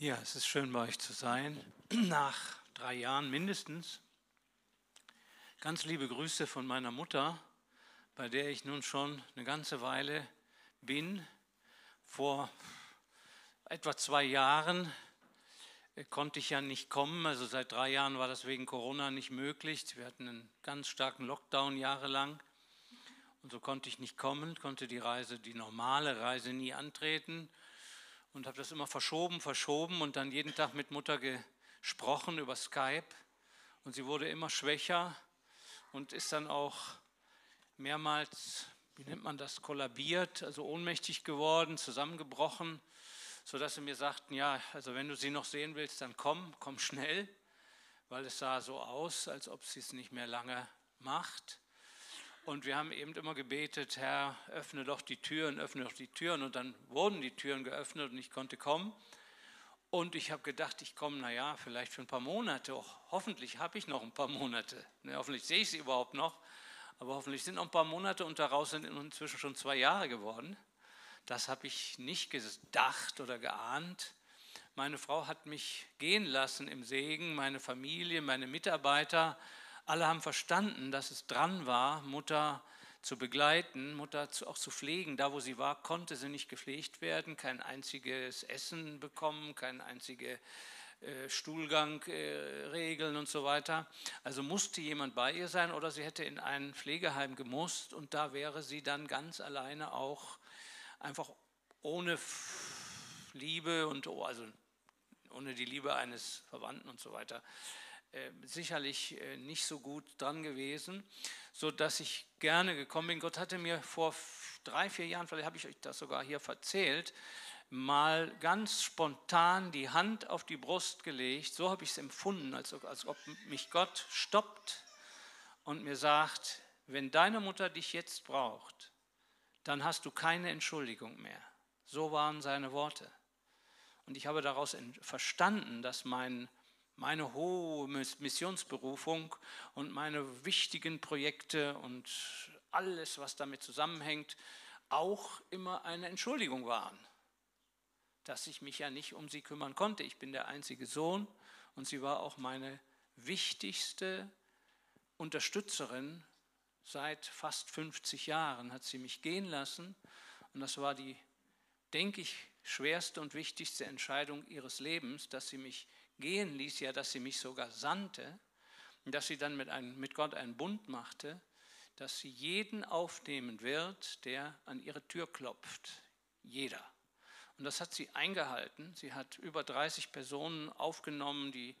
Ja, es ist schön bei euch zu sein, nach drei Jahren mindestens. Ganz liebe Grüße von meiner Mutter, bei der ich nun schon eine ganze Weile bin. Vor etwa zwei Jahren äh, konnte ich ja nicht kommen, also seit drei Jahren war das wegen Corona nicht möglich. Wir hatten einen ganz starken Lockdown jahrelang und so konnte ich nicht kommen, konnte die Reise, die normale Reise nie antreten und habe das immer verschoben, verschoben und dann jeden Tag mit Mutter gesprochen über Skype. Und sie wurde immer schwächer und ist dann auch mehrmals, wie nennt man das, kollabiert, also ohnmächtig geworden, zusammengebrochen, sodass sie mir sagten, ja, also wenn du sie noch sehen willst, dann komm, komm schnell, weil es sah so aus, als ob sie es nicht mehr lange macht. Und wir haben eben immer gebetet, Herr, öffne doch die Türen, öffne doch die Türen. Und dann wurden die Türen geöffnet und ich konnte kommen. Und ich habe gedacht, ich komme, naja, vielleicht für ein paar Monate. Oh, hoffentlich habe ich noch ein paar Monate. Ne, hoffentlich sehe ich sie überhaupt noch. Aber hoffentlich sind noch ein paar Monate und daraus sind inzwischen schon zwei Jahre geworden. Das habe ich nicht gedacht oder geahnt. Meine Frau hat mich gehen lassen im Segen, meine Familie, meine Mitarbeiter alle haben verstanden, dass es dran war, Mutter zu begleiten, Mutter auch zu pflegen. Da, wo sie war, konnte sie nicht gepflegt werden, kein einziges Essen bekommen, kein einzige äh, Stuhlgang äh, regeln und so weiter. Also musste jemand bei ihr sein oder sie hätte in ein Pflegeheim gemusst und da wäre sie dann ganz alleine auch einfach ohne Liebe und oh, also ohne die Liebe eines Verwandten und so weiter sicherlich äh, nicht so gut dran gewesen, sodass ich gerne gekommen bin. Gott hatte mir vor drei, vier Jahren, vielleicht habe ich euch das sogar hier verzählt, mal ganz spontan die Hand auf die Brust gelegt. So habe ich es empfunden, als, als ob mich Gott stoppt und mir sagt, wenn deine Mutter dich jetzt braucht, dann hast du keine Entschuldigung mehr. So waren seine Worte. Und ich habe daraus verstanden, dass mein meine hohe Missionsberufung und meine wichtigen Projekte und alles, was damit zusammenhängt, auch immer eine Entschuldigung waren, dass ich mich ja nicht um sie kümmern konnte. Ich bin der einzige Sohn und sie war auch meine wichtigste Unterstützerin. Seit fast 50 Jahren hat sie mich gehen lassen und das war die, denke ich, schwerste und wichtigste Entscheidung ihres Lebens, dass sie mich gehen ließ, ja, dass sie mich sogar sandte, und dass sie dann mit, einem, mit Gott einen Bund machte, dass sie jeden aufnehmen wird, der an ihre Tür klopft. Jeder. Und das hat sie eingehalten. Sie hat über 30 Personen aufgenommen, die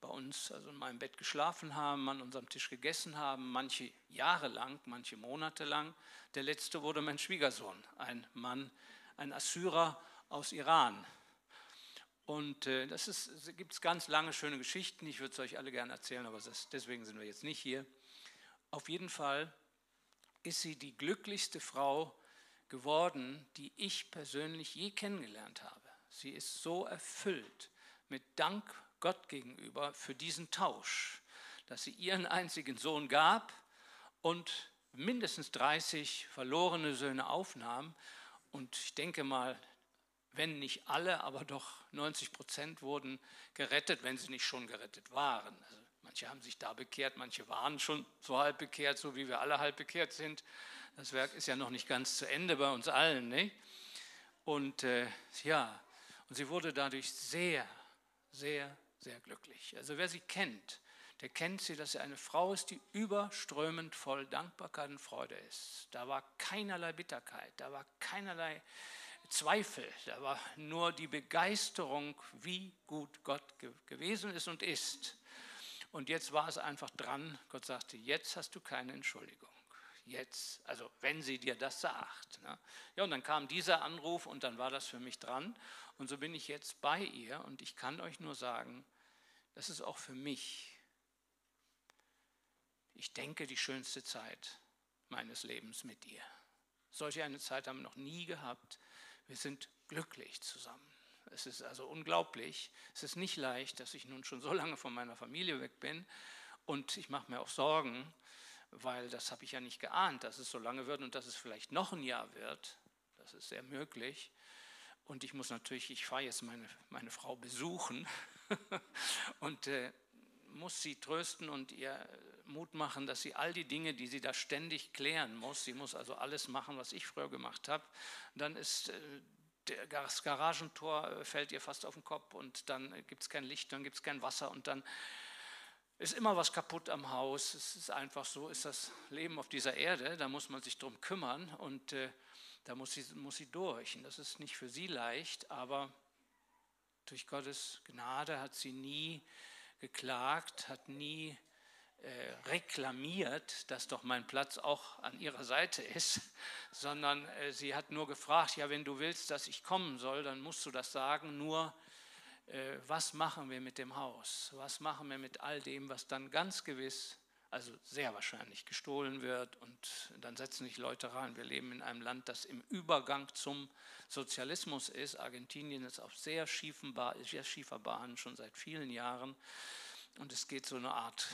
bei uns, also in meinem Bett geschlafen haben, an unserem Tisch gegessen haben, manche Jahre lang, manche Monate lang. Der letzte wurde mein Schwiegersohn, ein Mann, ein Assyrer aus Iran, und äh, das gibt es ganz lange schöne Geschichten. Ich würde es euch alle gerne erzählen, aber das, deswegen sind wir jetzt nicht hier. Auf jeden Fall ist sie die glücklichste Frau geworden, die ich persönlich je kennengelernt habe. Sie ist so erfüllt mit Dank Gott gegenüber für diesen Tausch, dass sie ihren einzigen Sohn gab und mindestens 30 verlorene Söhne aufnahm. Und ich denke mal, wenn nicht alle, aber doch 90 Prozent wurden gerettet, wenn sie nicht schon gerettet waren. Also manche haben sich da bekehrt, manche waren schon so halb bekehrt, so wie wir alle halb bekehrt sind. Das Werk ist ja noch nicht ganz zu Ende bei uns allen. Ne? Und äh, ja, und sie wurde dadurch sehr, sehr, sehr glücklich. Also wer sie kennt, der kennt sie, dass sie eine Frau ist, die überströmend voll Dankbarkeit und Freude ist. Da war keinerlei Bitterkeit, da war keinerlei Zweifel, da war nur die Begeisterung, wie gut Gott gewesen ist und ist. Und jetzt war es einfach dran, Gott sagte, jetzt hast du keine Entschuldigung. jetzt, also wenn sie dir das sagt. Ne? Ja, und dann kam dieser Anruf und dann war das für mich dran. Und so bin ich jetzt bei ihr und ich kann euch nur sagen, das ist auch für mich, ich denke, die schönste Zeit meines Lebens mit ihr. Solche eine Zeit haben wir noch nie gehabt. Wir sind glücklich zusammen. Es ist also unglaublich. Es ist nicht leicht, dass ich nun schon so lange von meiner Familie weg bin. Und ich mache mir auch Sorgen, weil das habe ich ja nicht geahnt, dass es so lange wird und dass es vielleicht noch ein Jahr wird. Das ist sehr möglich. Und ich muss natürlich, ich fahre jetzt meine, meine Frau besuchen und äh, muss sie trösten und ihr Mut machen, dass sie all die Dinge, die sie da ständig klären muss, sie muss also alles machen, was ich früher gemacht habe, dann ist äh, das Garagentor äh, fällt ihr fast auf den Kopf und dann gibt es kein Licht, dann gibt es kein Wasser und dann ist immer was kaputt am Haus. Es ist einfach so, ist das Leben auf dieser Erde, da muss man sich drum kümmern und äh, da muss sie, muss sie durch. Und das ist nicht für sie leicht, aber durch Gottes Gnade hat sie nie geklagt, hat nie äh, reklamiert, dass doch mein Platz auch an ihrer Seite ist, sondern äh, sie hat nur gefragt, ja, wenn du willst, dass ich kommen soll, dann musst du das sagen, nur äh, was machen wir mit dem Haus? Was machen wir mit all dem, was dann ganz gewiss, also sehr wahrscheinlich gestohlen wird und dann setzen sich Leute rein. Wir leben in einem Land, das im Übergang zum Sozialismus ist. Argentinien ist auf sehr, schiefen sehr schiefer Bahn schon seit vielen Jahren und es geht so eine Art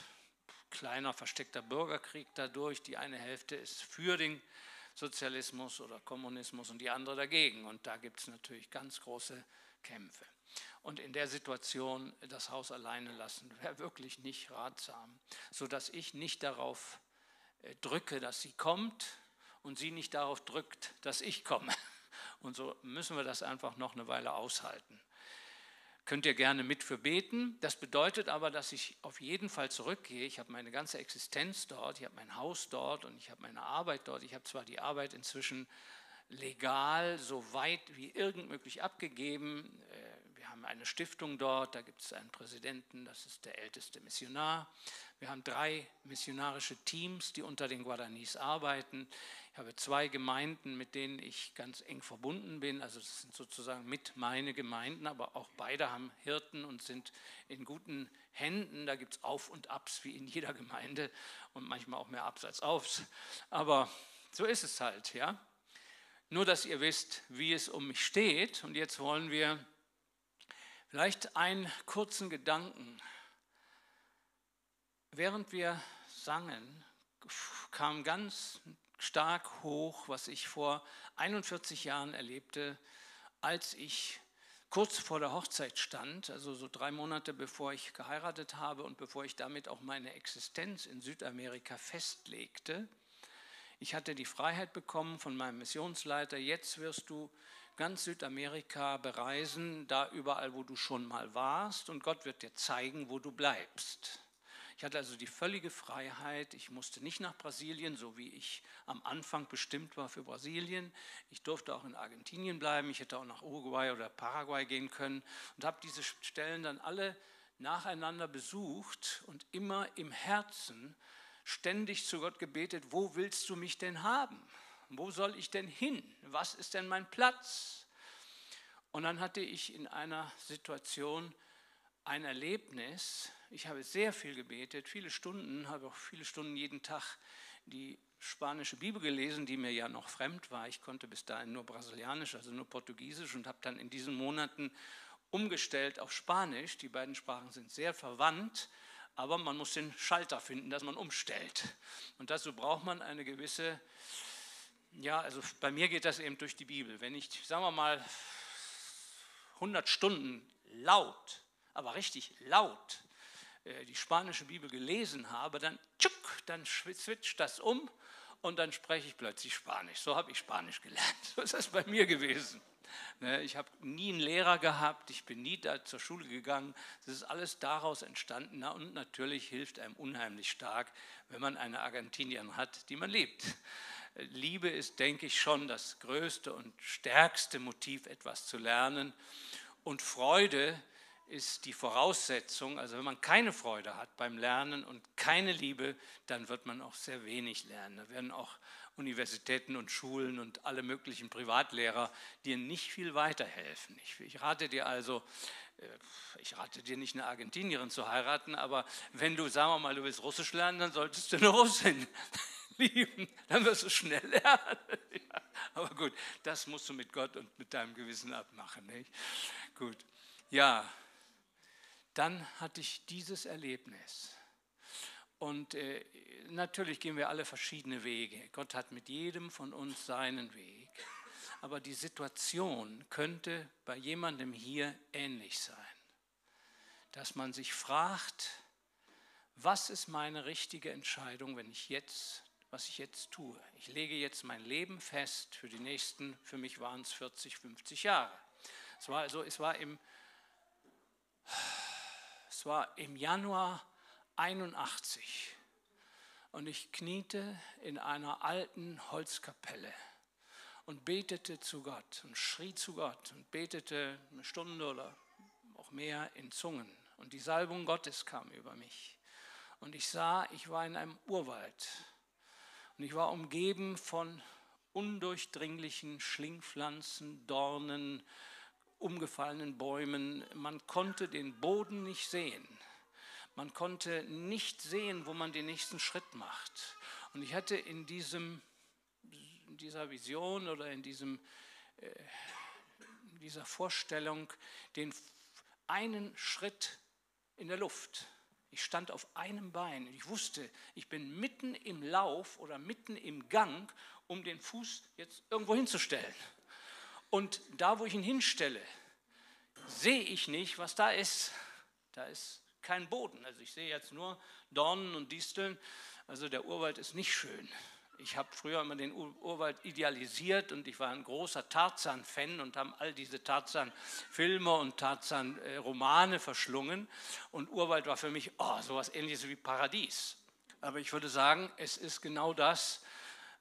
kleiner versteckter Bürgerkrieg dadurch. Die eine Hälfte ist für den Sozialismus oder Kommunismus und die andere dagegen. Und da gibt es natürlich ganz große Kämpfe. Und in der Situation das Haus alleine lassen, wäre wirklich nicht ratsam, sodass ich nicht darauf äh, drücke, dass sie kommt und sie nicht darauf drückt, dass ich komme. Und so müssen wir das einfach noch eine Weile aushalten. Könnt ihr gerne mit für beten. Das bedeutet aber, dass ich auf jeden Fall zurückgehe. Ich habe meine ganze Existenz dort, ich habe mein Haus dort und ich habe meine Arbeit dort. Ich habe zwar die Arbeit inzwischen legal so weit wie irgend möglich abgegeben. Haben eine Stiftung dort, da gibt es einen Präsidenten, das ist der älteste Missionar. Wir haben drei missionarische Teams, die unter den Guaranis arbeiten. Ich habe zwei Gemeinden, mit denen ich ganz eng verbunden bin. Also das sind sozusagen mit meine Gemeinden, aber auch beide haben Hirten und sind in guten Händen. Da gibt es Auf und Abs wie in jeder Gemeinde und manchmal auch mehr Abs als Aufs. Aber so ist es halt, ja. Nur, dass ihr wisst, wie es um mich steht. Und jetzt wollen wir Vielleicht einen kurzen Gedanken. Während wir sangen, kam ganz stark hoch, was ich vor 41 Jahren erlebte, als ich kurz vor der Hochzeit stand, also so drei Monate bevor ich geheiratet habe und bevor ich damit auch meine Existenz in Südamerika festlegte. Ich hatte die Freiheit bekommen von meinem Missionsleiter, jetzt wirst du ganz Südamerika bereisen, da überall, wo du schon mal warst, und Gott wird dir zeigen, wo du bleibst. Ich hatte also die völlige Freiheit. Ich musste nicht nach Brasilien, so wie ich am Anfang bestimmt war für Brasilien. Ich durfte auch in Argentinien bleiben. Ich hätte auch nach Uruguay oder Paraguay gehen können und habe diese Stellen dann alle nacheinander besucht und immer im Herzen ständig zu Gott gebetet, wo willst du mich denn haben? Wo soll ich denn hin? Was ist denn mein Platz? Und dann hatte ich in einer Situation ein Erlebnis. Ich habe sehr viel gebetet, viele Stunden, habe auch viele Stunden jeden Tag die spanische Bibel gelesen, die mir ja noch fremd war. Ich konnte bis dahin nur Brasilianisch, also nur Portugiesisch und habe dann in diesen Monaten umgestellt auf Spanisch. Die beiden Sprachen sind sehr verwandt, aber man muss den Schalter finden, dass man umstellt. Und dazu braucht man eine gewisse ja, also bei mir geht das eben durch die Bibel. Wenn ich, sagen wir mal, 100 Stunden laut, aber richtig laut äh, die spanische Bibel gelesen habe, dann, tschuk, dann switcht das um und dann spreche ich plötzlich Spanisch. So habe ich Spanisch gelernt. So ist das bei mir gewesen. Ne, ich habe nie einen Lehrer gehabt, ich bin nie da zur Schule gegangen. Das ist alles daraus entstanden. Und natürlich hilft einem unheimlich stark, wenn man eine Argentinierin hat, die man liebt. Liebe ist, denke ich, schon das größte und stärkste Motiv, etwas zu lernen. Und Freude ist die Voraussetzung, also wenn man keine Freude hat beim Lernen und keine Liebe, dann wird man auch sehr wenig lernen. Da werden auch Universitäten und Schulen und alle möglichen Privatlehrer dir nicht viel weiterhelfen. Ich, rate dir also, äh, ich rate dir nicht eine Argentinierin zu heiraten, aber wenn du, sagen wir mal, du willst Russisch lernen, dann solltest du eine Russin lieben, dann wirst du schnell lernen. Ja, aber gut, das musst du mit Gott und mit deinem Gewissen abmachen. Nicht? Gut, ja, dann hatte ich dieses Erlebnis. Und äh, natürlich gehen wir alle verschiedene Wege. Gott hat mit jedem von uns seinen Weg. Aber die Situation könnte bei jemandem hier ähnlich sein. Dass man sich fragt, was ist meine richtige Entscheidung, wenn ich jetzt, was ich jetzt tue? Ich lege jetzt mein Leben fest für die nächsten, für mich waren es 40, 50 Jahre. Es war also, es war im, es war im Januar 81 und ich kniete in einer alten Holzkapelle und betete zu Gott und schrie zu Gott und betete eine Stunde oder auch mehr in Zungen. Und die Salbung Gottes kam über mich. Und ich sah, ich war in einem Urwald und ich war umgeben von undurchdringlichen Schlingpflanzen, Dornen, umgefallenen Bäumen. Man konnte den Boden nicht sehen. Man konnte nicht sehen, wo man den nächsten Schritt macht. Und ich hatte in, diesem, in dieser Vision oder in diesem, äh, dieser Vorstellung den einen Schritt in der Luft. Ich stand auf einem Bein und ich wusste, ich bin mitten im Lauf oder mitten im Gang, um den Fuß jetzt irgendwo hinzustellen. Und da, wo ich ihn hinstelle, sehe ich nicht, was da ist. Da ist kein Boden. Also ich sehe jetzt nur Dornen und Disteln. Also der Urwald ist nicht schön. Ich habe früher immer den Urwald idealisiert und ich war ein großer Tarzan-Fan und habe all diese Tarzan-Filme und Tarzan-Romane verschlungen. Und Urwald war für mich oh, sowas ähnliches wie Paradies. Aber ich würde sagen, es ist genau das,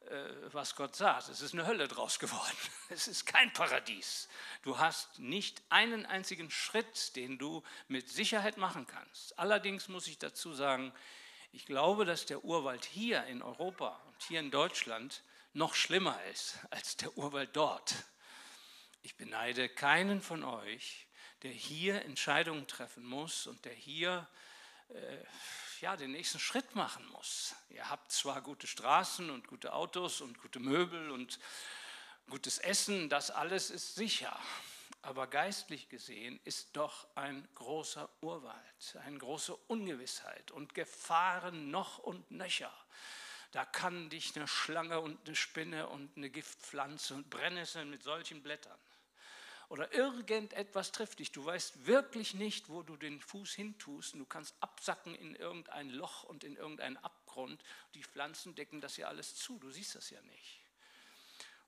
äh, was Gott sagt. Es ist eine Hölle draus geworden. Es ist kein Paradies. Du hast nicht einen einzigen Schritt, den du mit Sicherheit machen kannst. Allerdings muss ich dazu sagen, ich glaube, dass der Urwald hier in Europa und hier in Deutschland noch schlimmer ist als der Urwald dort. Ich beneide keinen von euch, der hier Entscheidungen treffen muss und der hier äh, ja, den nächsten Schritt machen muss. Ihr habt zwar gute Straßen und gute Autos und gute Möbel und gutes Essen, das alles ist sicher. Aber geistlich gesehen ist doch ein großer Urwald, eine große Ungewissheit und Gefahren noch und nöcher. Da kann dich eine Schlange und eine Spinne und eine Giftpflanze und Brennnesseln mit solchen Blättern oder irgendetwas trifft dich. Du weißt wirklich nicht, wo du den Fuß hintust. Du kannst absacken in irgendein Loch und in irgendeinen Abgrund. Die Pflanzen decken das ja alles zu. Du siehst das ja nicht.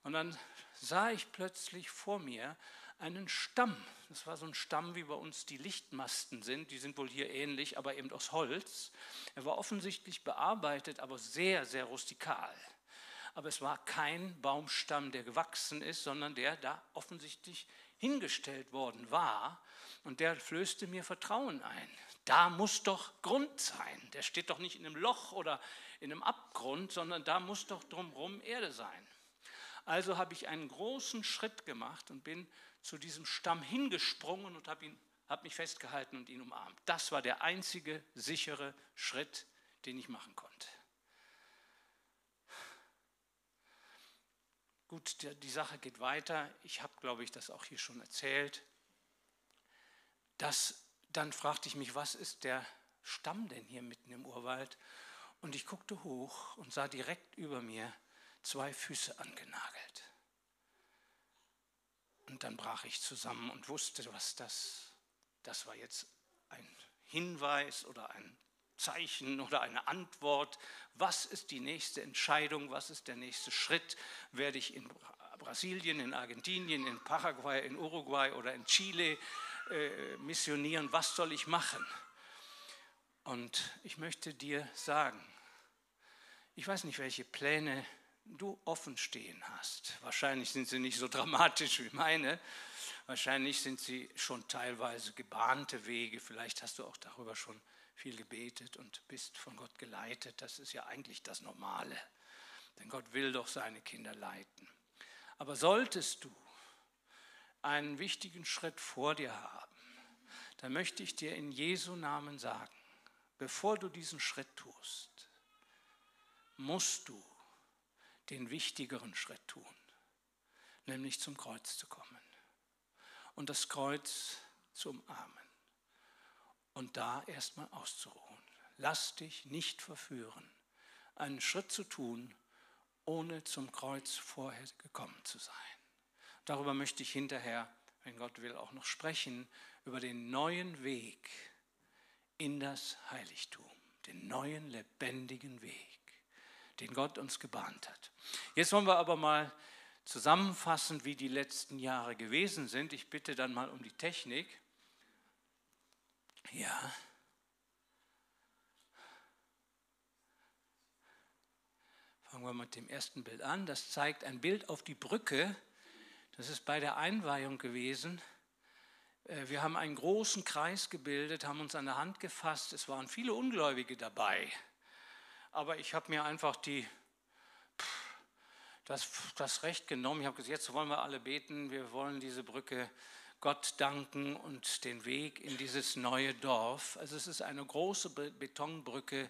Und dann sah ich plötzlich vor mir einen Stamm. Das war so ein Stamm, wie bei uns die Lichtmasten sind. Die sind wohl hier ähnlich, aber eben aus Holz. Er war offensichtlich bearbeitet, aber sehr, sehr rustikal. Aber es war kein Baumstamm, der gewachsen ist, sondern der da offensichtlich hingestellt worden war und der flößte mir Vertrauen ein. Da muss doch Grund sein. Der steht doch nicht in einem Loch oder in einem Abgrund, sondern da muss doch drumherum Erde sein. Also habe ich einen großen Schritt gemacht und bin zu diesem Stamm hingesprungen und habe, habe mich festgehalten und ihn umarmt. Das war der einzige sichere Schritt, den ich machen konnte. Gut, die Sache geht weiter. Ich habe, glaube ich, das auch hier schon erzählt. Das, dann fragte ich mich, was ist der Stamm denn hier mitten im Urwald? Und ich guckte hoch und sah direkt über mir zwei Füße angenagelt. Und dann brach ich zusammen und wusste, was das, das war jetzt ein Hinweis oder ein Zeichen oder eine Antwort. Was ist die nächste Entscheidung? Was ist der nächste Schritt? Werde ich in Brasilien, in Argentinien, in Paraguay, in Uruguay oder in Chile äh, missionieren? Was soll ich machen? Und ich möchte dir sagen, ich weiß nicht, welche Pläne du offen stehen hast. Wahrscheinlich sind sie nicht so dramatisch wie meine. Wahrscheinlich sind sie schon teilweise gebahnte Wege. Vielleicht hast du auch darüber schon viel gebetet und bist von Gott geleitet. Das ist ja eigentlich das Normale. Denn Gott will doch seine Kinder leiten. Aber solltest du einen wichtigen Schritt vor dir haben, dann möchte ich dir in Jesu Namen sagen, bevor du diesen Schritt tust, musst du den wichtigeren Schritt tun, nämlich zum Kreuz zu kommen und das Kreuz zu umarmen und da erstmal auszuruhen. Lass dich nicht verführen, einen Schritt zu tun, ohne zum Kreuz vorher gekommen zu sein. Darüber möchte ich hinterher, wenn Gott will, auch noch sprechen, über den neuen Weg in das Heiligtum, den neuen lebendigen Weg, den Gott uns gebahnt hat. Jetzt wollen wir aber mal zusammenfassen, wie die letzten Jahre gewesen sind. Ich bitte dann mal um die Technik. Ja. Fangen wir mit dem ersten Bild an. Das zeigt ein Bild auf die Brücke. Das ist bei der Einweihung gewesen. Äh, wir haben einen großen Kreis gebildet, haben uns an der Hand gefasst. Es waren viele Ungläubige dabei. Aber ich habe mir einfach die, das, das Recht genommen. Ich habe gesagt, jetzt wollen wir alle beten. Wir wollen diese Brücke Gott danken und den Weg in dieses neue Dorf. Also es ist eine große Betonbrücke,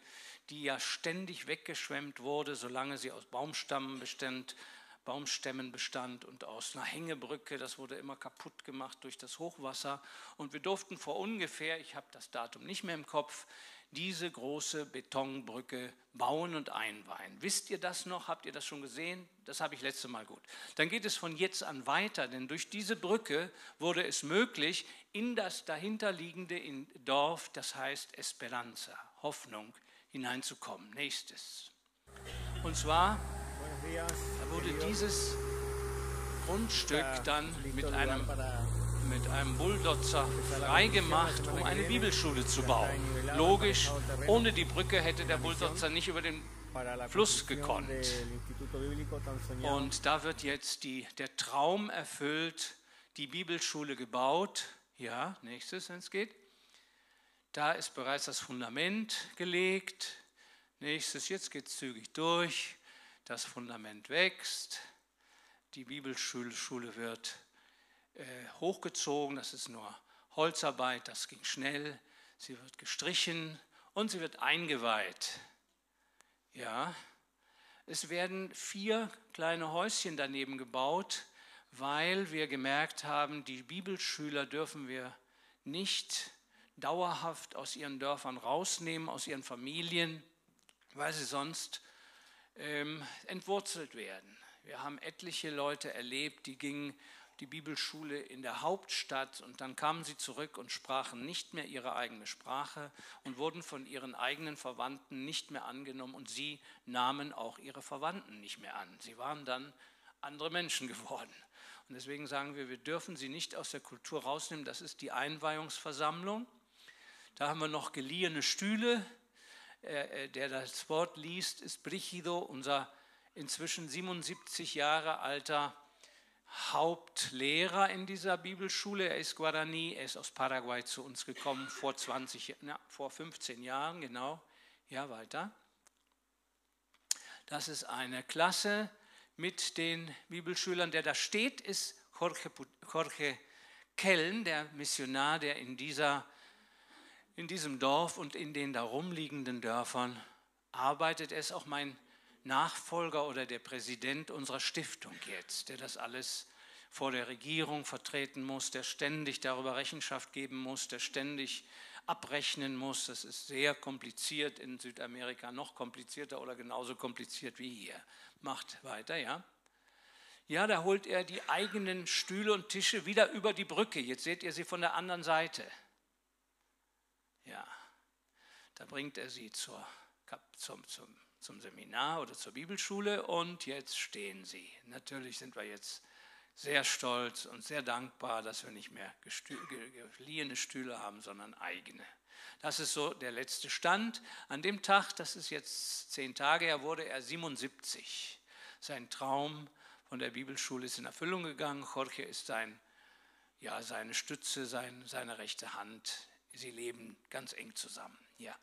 die ja ständig weggeschwemmt wurde, solange sie aus Baumstämmen bestand, Baumstämmen bestand und aus einer Hängebrücke. Das wurde immer kaputt gemacht durch das Hochwasser. Und wir durften vor ungefähr, ich habe das Datum nicht mehr im Kopf, diese große Betonbrücke bauen und einweihen. Wisst ihr das noch? Habt ihr das schon gesehen? Das habe ich letzte Mal gut. Dann geht es von jetzt an weiter, denn durch diese Brücke wurde es möglich, in das dahinterliegende Dorf, das heißt Esperanza, Hoffnung, hineinzukommen. Nächstes. Und zwar wurde dieses Grundstück dann mit einem mit einem Bulldozer freigemacht, um eine Bibelschule zu bauen. Logisch, ohne die Brücke hätte der Bulldozer nicht über den Fluss gekonnt. Und da wird jetzt die, der Traum erfüllt, die Bibelschule gebaut. Ja, nächstes, wenn es geht. Da ist bereits das Fundament gelegt. Nächstes, jetzt geht es zügig durch. Das Fundament wächst. Die Bibelschule wird äh, hochgezogen, das ist nur Holzarbeit, das ging schnell. Sie wird gestrichen und sie wird eingeweiht. Ja, es werden vier kleine Häuschen daneben gebaut, weil wir gemerkt haben, die Bibelschüler dürfen wir nicht dauerhaft aus ihren Dörfern rausnehmen, aus ihren Familien, weil sie sonst ähm, entwurzelt werden. Wir haben etliche Leute erlebt, die gingen die Bibelschule in der Hauptstadt und dann kamen sie zurück und sprachen nicht mehr ihre eigene Sprache und wurden von ihren eigenen Verwandten nicht mehr angenommen und sie nahmen auch ihre Verwandten nicht mehr an. Sie waren dann andere Menschen geworden. Und deswegen sagen wir, wir dürfen sie nicht aus der Kultur rausnehmen. Das ist die Einweihungsversammlung. Da haben wir noch geliehene Stühle. Äh, äh, der das Wort liest, ist Brichido, unser inzwischen 77 Jahre alter Hauptlehrer in dieser Bibelschule. Er ist Guarani, er ist aus Paraguay zu uns gekommen vor 20, na, vor 15 Jahren, genau. Ja, weiter. Das ist eine Klasse mit den Bibelschülern. Der da steht, ist Jorge, Jorge Kellen, der Missionar, der in, dieser, in diesem Dorf und in den darum liegenden Dörfern arbeitet. Er ist auch mein Nachfolger oder der Präsident unserer Stiftung jetzt, der das alles vor der Regierung vertreten muss, der ständig darüber Rechenschaft geben muss, der ständig abrechnen muss. Das ist sehr kompliziert in Südamerika, noch komplizierter oder genauso kompliziert wie hier. Macht weiter, ja. Ja, da holt er die eigenen Stühle und Tische wieder über die Brücke. Jetzt seht ihr sie von der anderen Seite. Ja, da bringt er sie zur, zum, zum zum Seminar oder zur Bibelschule und jetzt stehen sie. Natürlich sind wir jetzt sehr stolz und sehr dankbar, dass wir nicht mehr geliehene Stühle haben, sondern eigene. Das ist so der letzte Stand. An dem Tag, das ist jetzt zehn Tage her, wurde er 77. Sein Traum von der Bibelschule ist in Erfüllung gegangen. Jorge ist sein, ja, seine Stütze, sein, seine rechte Hand. Sie leben ganz eng zusammen. Ja.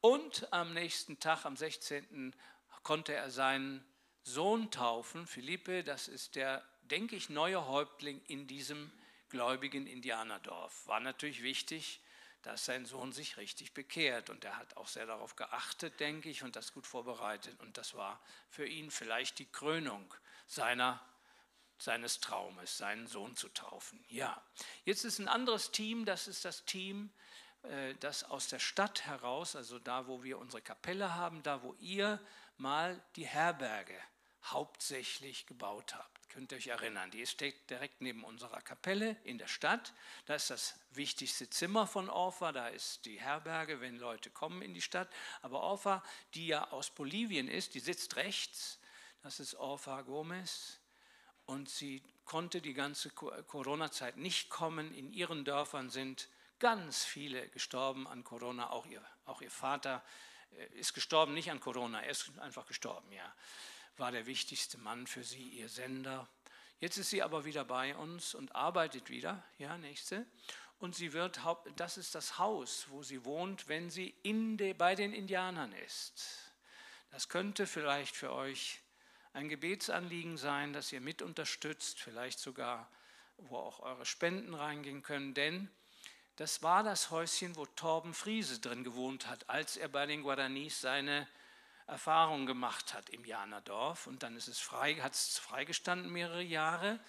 Und am nächsten Tag, am 16., konnte er seinen Sohn taufen, Philippe, das ist der, denke ich, neue Häuptling in diesem gläubigen Indianerdorf. War natürlich wichtig, dass sein Sohn sich richtig bekehrt. Und er hat auch sehr darauf geachtet, denke ich, und das gut vorbereitet. Und das war für ihn vielleicht die Krönung seiner, seines Traumes, seinen Sohn zu taufen. Ja, jetzt ist ein anderes Team, das ist das Team, äh, das aus der Stadt heraus, also da, wo wir unsere Kapelle haben, da, wo ihr mal die Herberge hauptsächlich gebaut habt. Könnt ihr euch erinnern, die steht direkt neben unserer Kapelle in der Stadt. Da ist das wichtigste Zimmer von Orfa, da ist die Herberge, wenn Leute kommen in die Stadt. Aber Orfa, die ja aus Bolivien ist, die sitzt rechts. Das ist Orfa Gomez. Und sie konnte die ganze Corona-Zeit nicht kommen. In ihren Dörfern sind ganz viele gestorben an Corona. Auch ihr, auch ihr Vater äh, ist gestorben, nicht an Corona, er ist einfach gestorben, ja war der wichtigste Mann für sie, ihr Sender. Jetzt ist sie aber wieder bei uns und arbeitet wieder, ja, nächste. Und sie wird, das ist das Haus, wo sie wohnt, wenn sie in de, bei den Indianern ist. Das könnte vielleicht für euch ein Gebetsanliegen sein, dass ihr mit unterstützt, vielleicht sogar, wo auch eure Spenden reingehen können, denn das war das Häuschen, wo Torben Friese drin gewohnt hat, als er bei den Guaranis seine Erfahrung gemacht hat im Janerdorf. Und dann ist es frei, hat es freigestanden mehrere Jahre.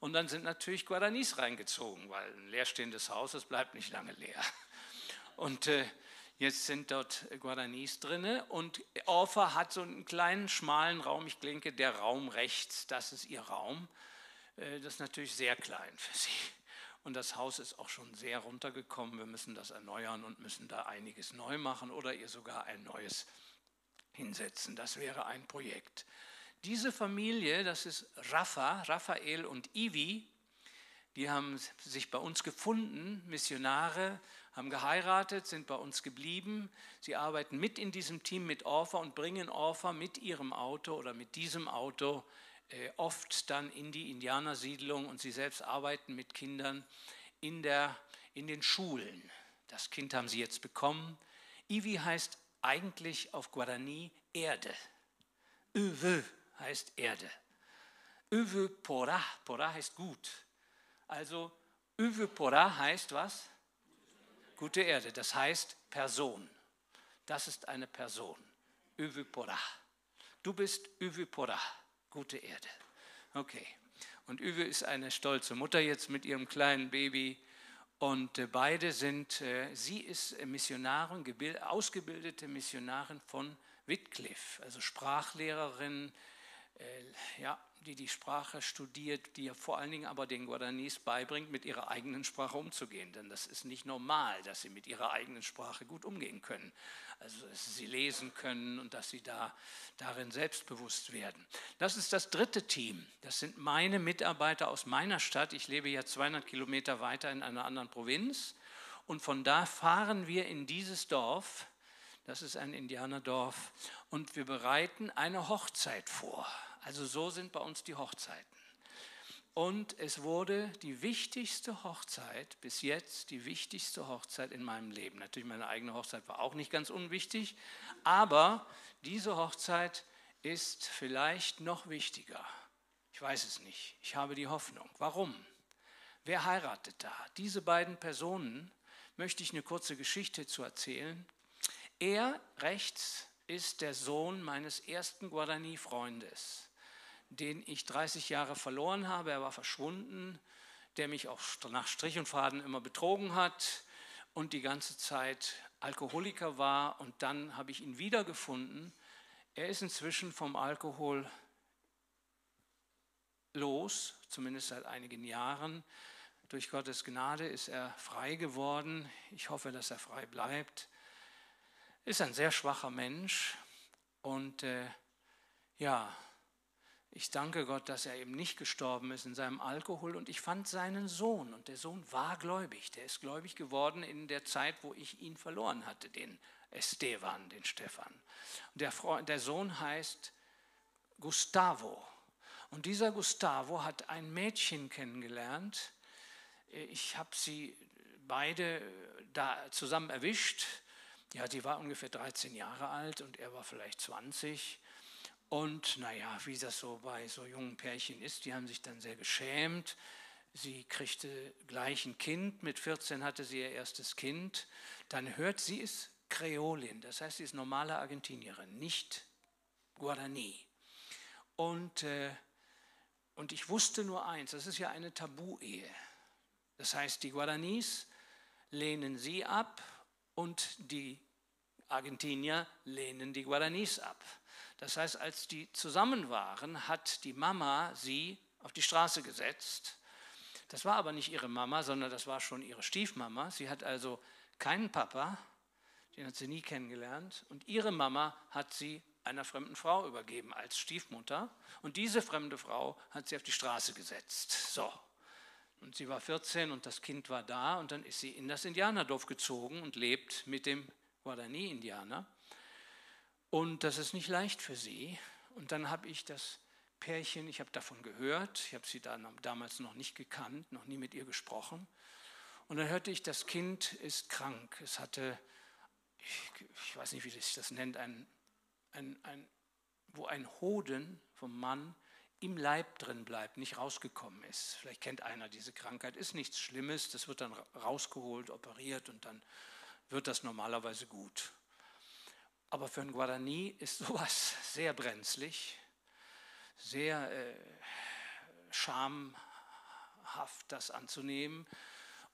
Und dann sind natürlich Guaranis reingezogen, weil ein leerstehendes Haus, das bleibt nicht lange leer. Und äh, jetzt sind dort Guaranis drin. Und Orfa hat so einen kleinen, schmalen Raum. Ich denke, der Raum rechts, das ist ihr Raum. Äh, das ist natürlich sehr klein für sie. Und das Haus ist auch schon sehr runtergekommen. Wir müssen das erneuern und müssen da einiges neu machen oder ihr sogar ein neues hinsetzen. Das wäre ein Projekt. Diese Familie, das ist Rafa, Raphael und Ivi, die haben sich bei uns gefunden, Missionare, haben geheiratet, sind bei uns geblieben. Sie arbeiten mit in diesem Team mit Orpha und bringen Orpha mit ihrem Auto oder mit diesem Auto oft dann in die Indianersiedlung und sie selbst arbeiten mit Kindern in, der, in den Schulen. Das Kind haben sie jetzt bekommen. Ivi heißt eigentlich auf Guarani Erde. Uwe heißt Erde. Uwe pora, pora heißt gut. Also Uwe pora heißt was? Gute Erde, das heißt Person. Das ist eine Person. Uwe pora. Du bist Uwe pora, gute Erde. Okay. Und Uwe ist eine stolze Mutter jetzt mit ihrem kleinen Baby und äh, beide sind, äh, sie ist Missionarin, ausgebildete Missionarin von Wycliffe, also Sprachlehrerin, äh, ja, die die Sprache studiert, die vor allen Dingen aber den Guaranis beibringt, mit ihrer eigenen Sprache umzugehen. Denn das ist nicht normal, dass sie mit ihrer eigenen Sprache gut umgehen können. Also dass sie lesen können und dass sie da darin selbstbewusst werden. Das ist das dritte Team. Das sind meine Mitarbeiter aus meiner Stadt. Ich lebe ja 200 Kilometer weiter in einer anderen Provinz. Und von da fahren wir in dieses Dorf. Das ist ein Indianerdorf. Und wir bereiten eine Hochzeit vor. Also so sind bei uns die Hochzeiten. Und es wurde die wichtigste Hochzeit, bis jetzt die wichtigste Hochzeit in meinem Leben. Natürlich, meine eigene Hochzeit war auch nicht ganz unwichtig, aber diese Hochzeit ist vielleicht noch wichtiger. Ich weiß es nicht. Ich habe die Hoffnung. Warum? Wer heiratet da? Diese beiden Personen möchte ich eine kurze Geschichte zu erzählen. Er rechts ist der Sohn meines ersten Guarani-Freundes den ich 30 Jahre verloren habe. Er war verschwunden, der mich auch nach Strich und Faden immer betrogen hat und die ganze Zeit Alkoholiker war. Und dann habe ich ihn wiedergefunden. Er ist inzwischen vom Alkohol los, zumindest seit einigen Jahren. Durch Gottes Gnade ist er frei geworden. Ich hoffe, dass er frei bleibt. Ist ein sehr schwacher Mensch und äh, ja, ich danke Gott, dass er eben nicht gestorben ist in seinem Alkohol und ich fand seinen Sohn und der Sohn war gläubig. Der ist gläubig geworden in der Zeit, wo ich ihn verloren hatte, den Esteban, den Stefan. Und der, Freund, der Sohn heißt Gustavo. Und dieser Gustavo hat ein Mädchen kennengelernt. Ich habe sie beide da zusammen erwischt. Ja, sie war ungefähr 13 Jahre alt und er war vielleicht 20. Und naja, wie das so bei so jungen Pärchen ist, die haben sich dann sehr geschämt. Sie kriegte gleich ein Kind, mit 14 hatte sie ihr erstes Kind. Dann hört sie ist Kreolin, das heißt, sie ist normale Argentinierin, nicht Guarani. Und, äh, und ich wusste nur eins, das ist ja eine Tabu-Ehe. Das heißt, die Guaranis lehnen sie ab und die Argentinier lehnen die Guaranis ab. Das heißt, als die zusammen waren, hat die Mama sie auf die Straße gesetzt. Das war aber nicht ihre Mama, sondern das war schon ihre Stiefmama. Sie hat also keinen Papa, den hat sie nie kennengelernt. Und ihre Mama hat sie einer fremden Frau übergeben als Stiefmutter. Und diese fremde Frau hat sie auf die Straße gesetzt. So. Und sie war 14 und das Kind war da. Und dann ist sie in das Indianerdorf gezogen und lebt mit dem Guarani-Indianer. Und das ist nicht leicht für sie. Und dann habe ich das Pärchen, ich habe davon gehört, ich habe sie damals noch nicht gekannt, noch nie mit ihr gesprochen. Und dann hörte ich, das Kind ist krank. Es hatte, ich, ich weiß nicht, wie sich das nennt, ein, ein, ein, wo ein Hoden vom Mann im Leib drin bleibt, nicht rausgekommen ist. Vielleicht kennt einer diese Krankheit, ist nichts Schlimmes, das wird dann rausgeholt, operiert und dann wird das normalerweise gut. Aber für einen Guarani ist sowas sehr brenzlig, sehr äh, schamhaft, das anzunehmen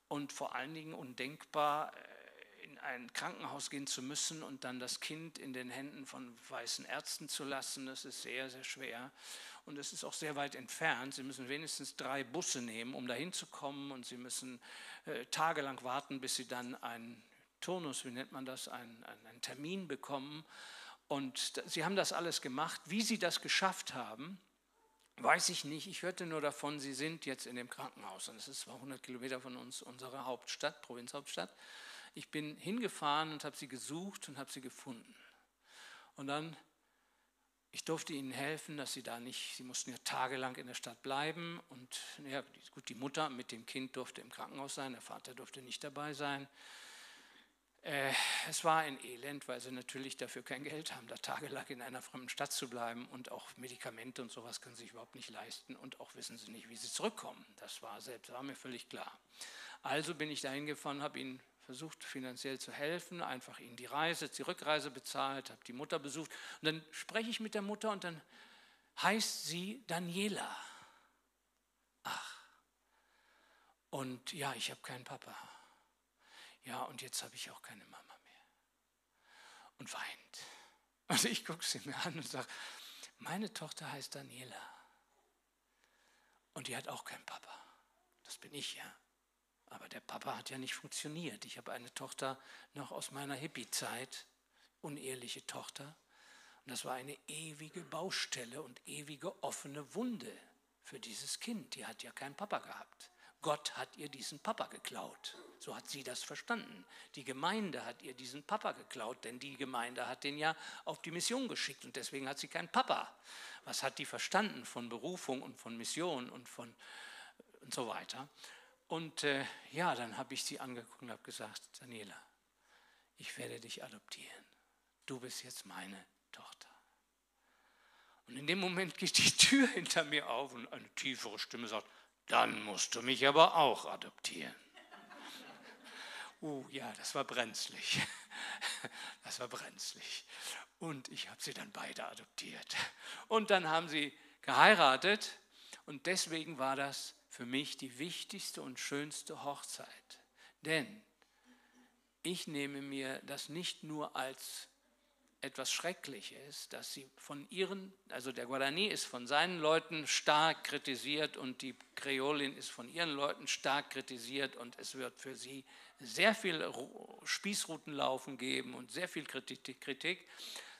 und vor allen Dingen undenkbar, äh, in ein Krankenhaus gehen zu müssen und dann das Kind in den Händen von weißen Ärzten zu lassen. Das ist sehr, sehr schwer. Und es ist auch sehr weit entfernt. Sie müssen wenigstens drei Busse nehmen, um dahin zu kommen. Und sie müssen äh, tagelang warten, bis sie dann einen Turnus, wie nennt man das, einen, einen Termin bekommen. Und sie haben das alles gemacht. Wie sie das geschafft haben, weiß ich nicht. Ich hörte nur davon, sie sind jetzt in dem Krankenhaus. Und es ist 200 Kilometer von uns, unsere Hauptstadt, Provinzhauptstadt. Ich bin hingefahren und habe sie gesucht und habe sie gefunden. Und dann, ich durfte ihnen helfen, dass sie da nicht, sie mussten ja tagelang in der Stadt bleiben. Und ja, gut, die Mutter mit dem Kind durfte im Krankenhaus sein, der Vater durfte nicht dabei sein. Äh, es war ein Elend, weil sie natürlich dafür kein Geld haben, da tagelang in einer fremden Stadt zu bleiben und auch Medikamente und sowas können sie sich überhaupt nicht leisten und auch wissen sie nicht, wie sie zurückkommen. Das war selbst, war mir völlig klar. Also bin ich dahin gefahren, habe ihnen versucht finanziell zu helfen, einfach ihnen die Reise, die Rückreise bezahlt, habe die Mutter besucht und dann spreche ich mit der Mutter und dann heißt sie Daniela. Ach. Und ja, ich habe keinen Papa ja, und jetzt habe ich auch keine Mama mehr. Und weint. Und ich gucke sie mir an und sage, meine Tochter heißt Daniela. Und die hat auch keinen Papa. Das bin ich ja. Aber der Papa hat ja nicht funktioniert. Ich habe eine Tochter noch aus meiner Hippie-Zeit, uneheliche Tochter. Und das war eine ewige Baustelle und ewige offene Wunde für dieses Kind. Die hat ja keinen Papa gehabt. Gott hat ihr diesen Papa geklaut. So hat sie das verstanden. Die Gemeinde hat ihr diesen Papa geklaut, denn die Gemeinde hat den ja auf die Mission geschickt und deswegen hat sie keinen Papa. Was hat die verstanden von Berufung und von Mission und von und so weiter? Und äh, ja, dann habe ich sie angeguckt und habe gesagt, Daniela, ich werde dich adoptieren. Du bist jetzt meine Tochter. Und in dem Moment geht die Tür hinter mir auf und eine tiefere Stimme sagt, dann musst du mich aber auch adoptieren. Uh, ja, das war brenzlig. Das war brenzlig. Und ich habe sie dann beide adoptiert. Und dann haben sie geheiratet. Und deswegen war das für mich die wichtigste und schönste Hochzeit. Denn ich nehme mir das nicht nur als etwas Schreckliches, dass sie von ihren, also der Guarani ist von seinen Leuten stark kritisiert und die Kreolin ist von ihren Leuten stark kritisiert und es wird für sie sehr viel Spießrutenlaufen geben und sehr viel Kritik,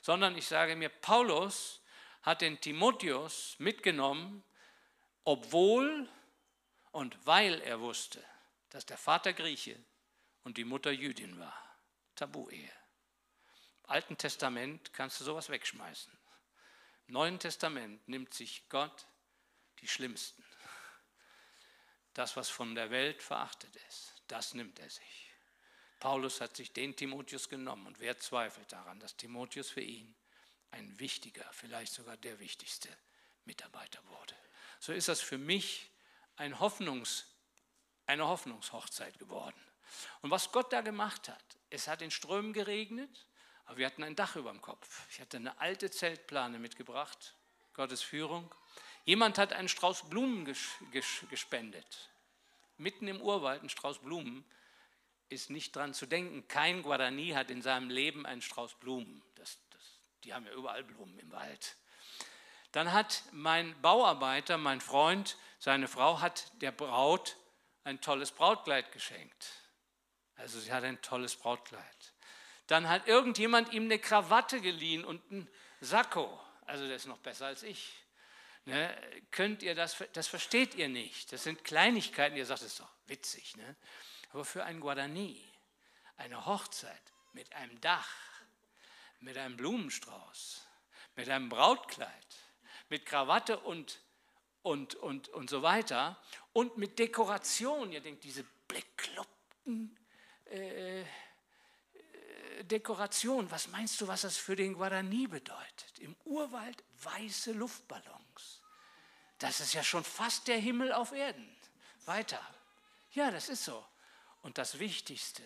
sondern ich sage mir, Paulus hat den Timotheus mitgenommen, obwohl und weil er wusste, dass der Vater Grieche und die Mutter Jüdin war. Tabu-Ehe. Alten Testament kannst du sowas wegschmeißen. Im Neuen Testament nimmt sich Gott die Schlimmsten. Das, was von der Welt verachtet ist, das nimmt er sich. Paulus hat sich den Timotheus genommen und wer zweifelt daran, dass Timotheus für ihn ein wichtiger, vielleicht sogar der wichtigste Mitarbeiter wurde. So ist das für mich ein Hoffnungs, eine Hoffnungshochzeit geworden. Und was Gott da gemacht hat, es hat in Strömen geregnet, aber wir hatten ein Dach über dem Kopf. Ich hatte eine alte Zeltplane mitgebracht, Gottes Führung. Jemand hat einen Strauß Blumen gespendet. Mitten im Urwald ein Strauß Blumen ist nicht dran zu denken. Kein Guarani hat in seinem Leben einen Strauß Blumen. Das, das, die haben ja überall Blumen im Wald. Dann hat mein Bauarbeiter, mein Freund, seine Frau hat der Braut ein tolles Brautkleid geschenkt. Also sie hat ein tolles Brautkleid. Dann hat irgendjemand ihm eine Krawatte geliehen und ein Sakko. Also der ist noch besser als ich. Ne? Könnt ihr das, das versteht ihr nicht. Das sind Kleinigkeiten, ihr sagt, das ist doch witzig. Ne? Aber für ein Guarani, eine Hochzeit mit einem Dach, mit einem Blumenstrauß, mit einem Brautkleid, mit Krawatte und, und, und, und so weiter und mit Dekoration. Ihr denkt, diese bekloppten äh, Dekoration, was meinst du, was das für den Guarani bedeutet? Im Urwald weiße Luftballons. Das ist ja schon fast der Himmel auf Erden. Weiter. Ja, das ist so. Und das Wichtigste,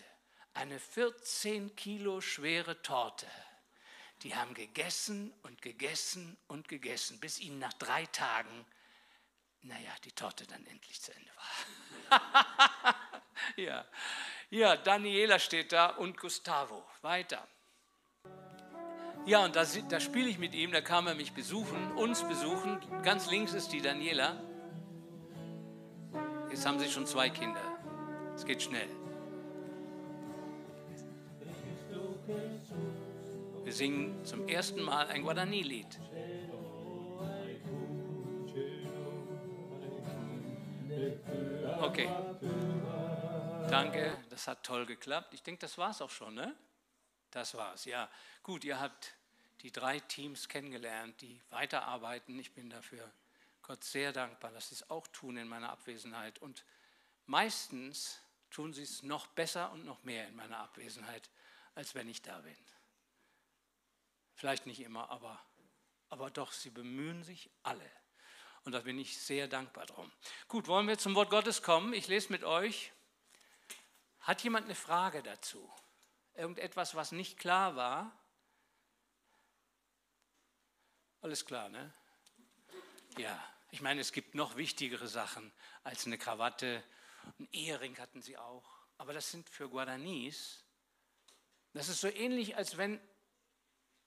eine 14 Kilo schwere Torte. Die haben gegessen und gegessen und gegessen, bis ihnen nach drei Tagen, naja, die Torte dann endlich zu Ende war. ja. Ja, Daniela steht da und Gustavo. Weiter. Ja, und da, da spiele ich mit ihm, da kam er mich besuchen, uns besuchen. Ganz links ist die Daniela. Jetzt haben sie schon zwei Kinder. Es geht schnell. Wir singen zum ersten Mal ein Guarani-Lied. Okay. Danke, das hat toll geklappt. Ich denke, das war es auch schon, ne? Das war's, ja. Gut, ihr habt die drei Teams kennengelernt, die weiterarbeiten. Ich bin dafür Gott sehr dankbar, dass sie es auch tun in meiner Abwesenheit. Und meistens tun sie es noch besser und noch mehr in meiner Abwesenheit, als wenn ich da bin. Vielleicht nicht immer, aber, aber doch, sie bemühen sich alle. Und da bin ich sehr dankbar drum. Gut, wollen wir zum Wort Gottes kommen? Ich lese mit euch. Hat jemand eine Frage dazu? Irgendetwas, was nicht klar war? Alles klar, ne? Ja, ich meine, es gibt noch wichtigere Sachen als eine Krawatte. Ein Ehering hatten sie auch. Aber das sind für Guaranis, das ist so ähnlich, als wenn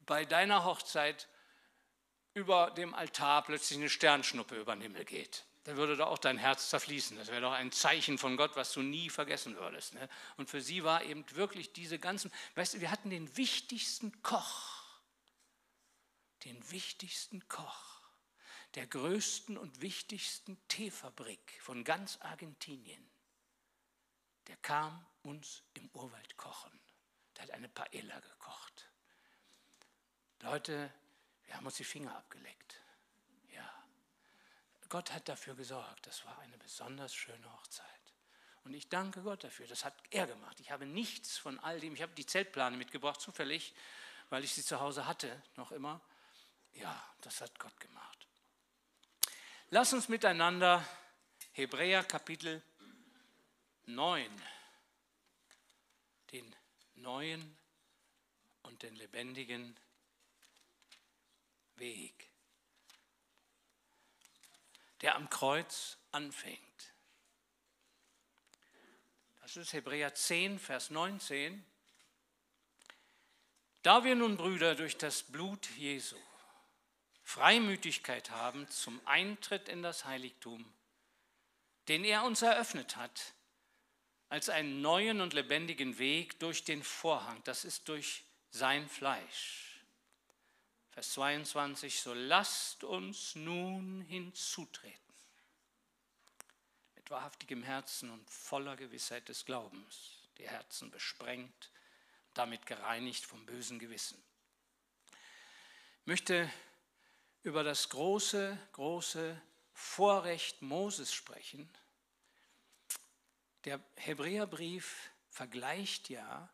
bei deiner Hochzeit über dem Altar plötzlich eine Sternschnuppe über den Himmel geht. Dann würde da auch dein Herz zerfließen. Das wäre doch ein Zeichen von Gott, was du nie vergessen würdest. Ne? Und für sie war eben wirklich diese ganzen, weißt du, wir hatten den wichtigsten Koch, den wichtigsten Koch der größten und wichtigsten Teefabrik von ganz Argentinien. Der kam uns im Urwald kochen. Der hat eine Paella gekocht. Leute, wir haben uns die Finger abgeleckt. Gott hat dafür gesorgt. Das war eine besonders schöne Hochzeit. Und ich danke Gott dafür. Das hat er gemacht. Ich habe nichts von all dem. Ich habe die Zeltplane mitgebracht, zufällig, weil ich sie zu Hause hatte, noch immer. Ja, das hat Gott gemacht. Lass uns miteinander Hebräer Kapitel 9, den neuen und den lebendigen Weg, der am Kreuz anfängt. Das ist Hebräer 10, Vers 19. Da wir nun, Brüder, durch das Blut Jesu Freimütigkeit haben zum Eintritt in das Heiligtum, den er uns eröffnet hat, als einen neuen und lebendigen Weg durch den Vorhang, das ist durch sein Fleisch Vers 22, so lasst uns nun hinzutreten. Mit wahrhaftigem Herzen und voller Gewissheit des Glaubens, die Herzen besprengt, damit gereinigt vom bösen Gewissen. Ich möchte über das große, große Vorrecht Moses sprechen. Der Hebräerbrief vergleicht ja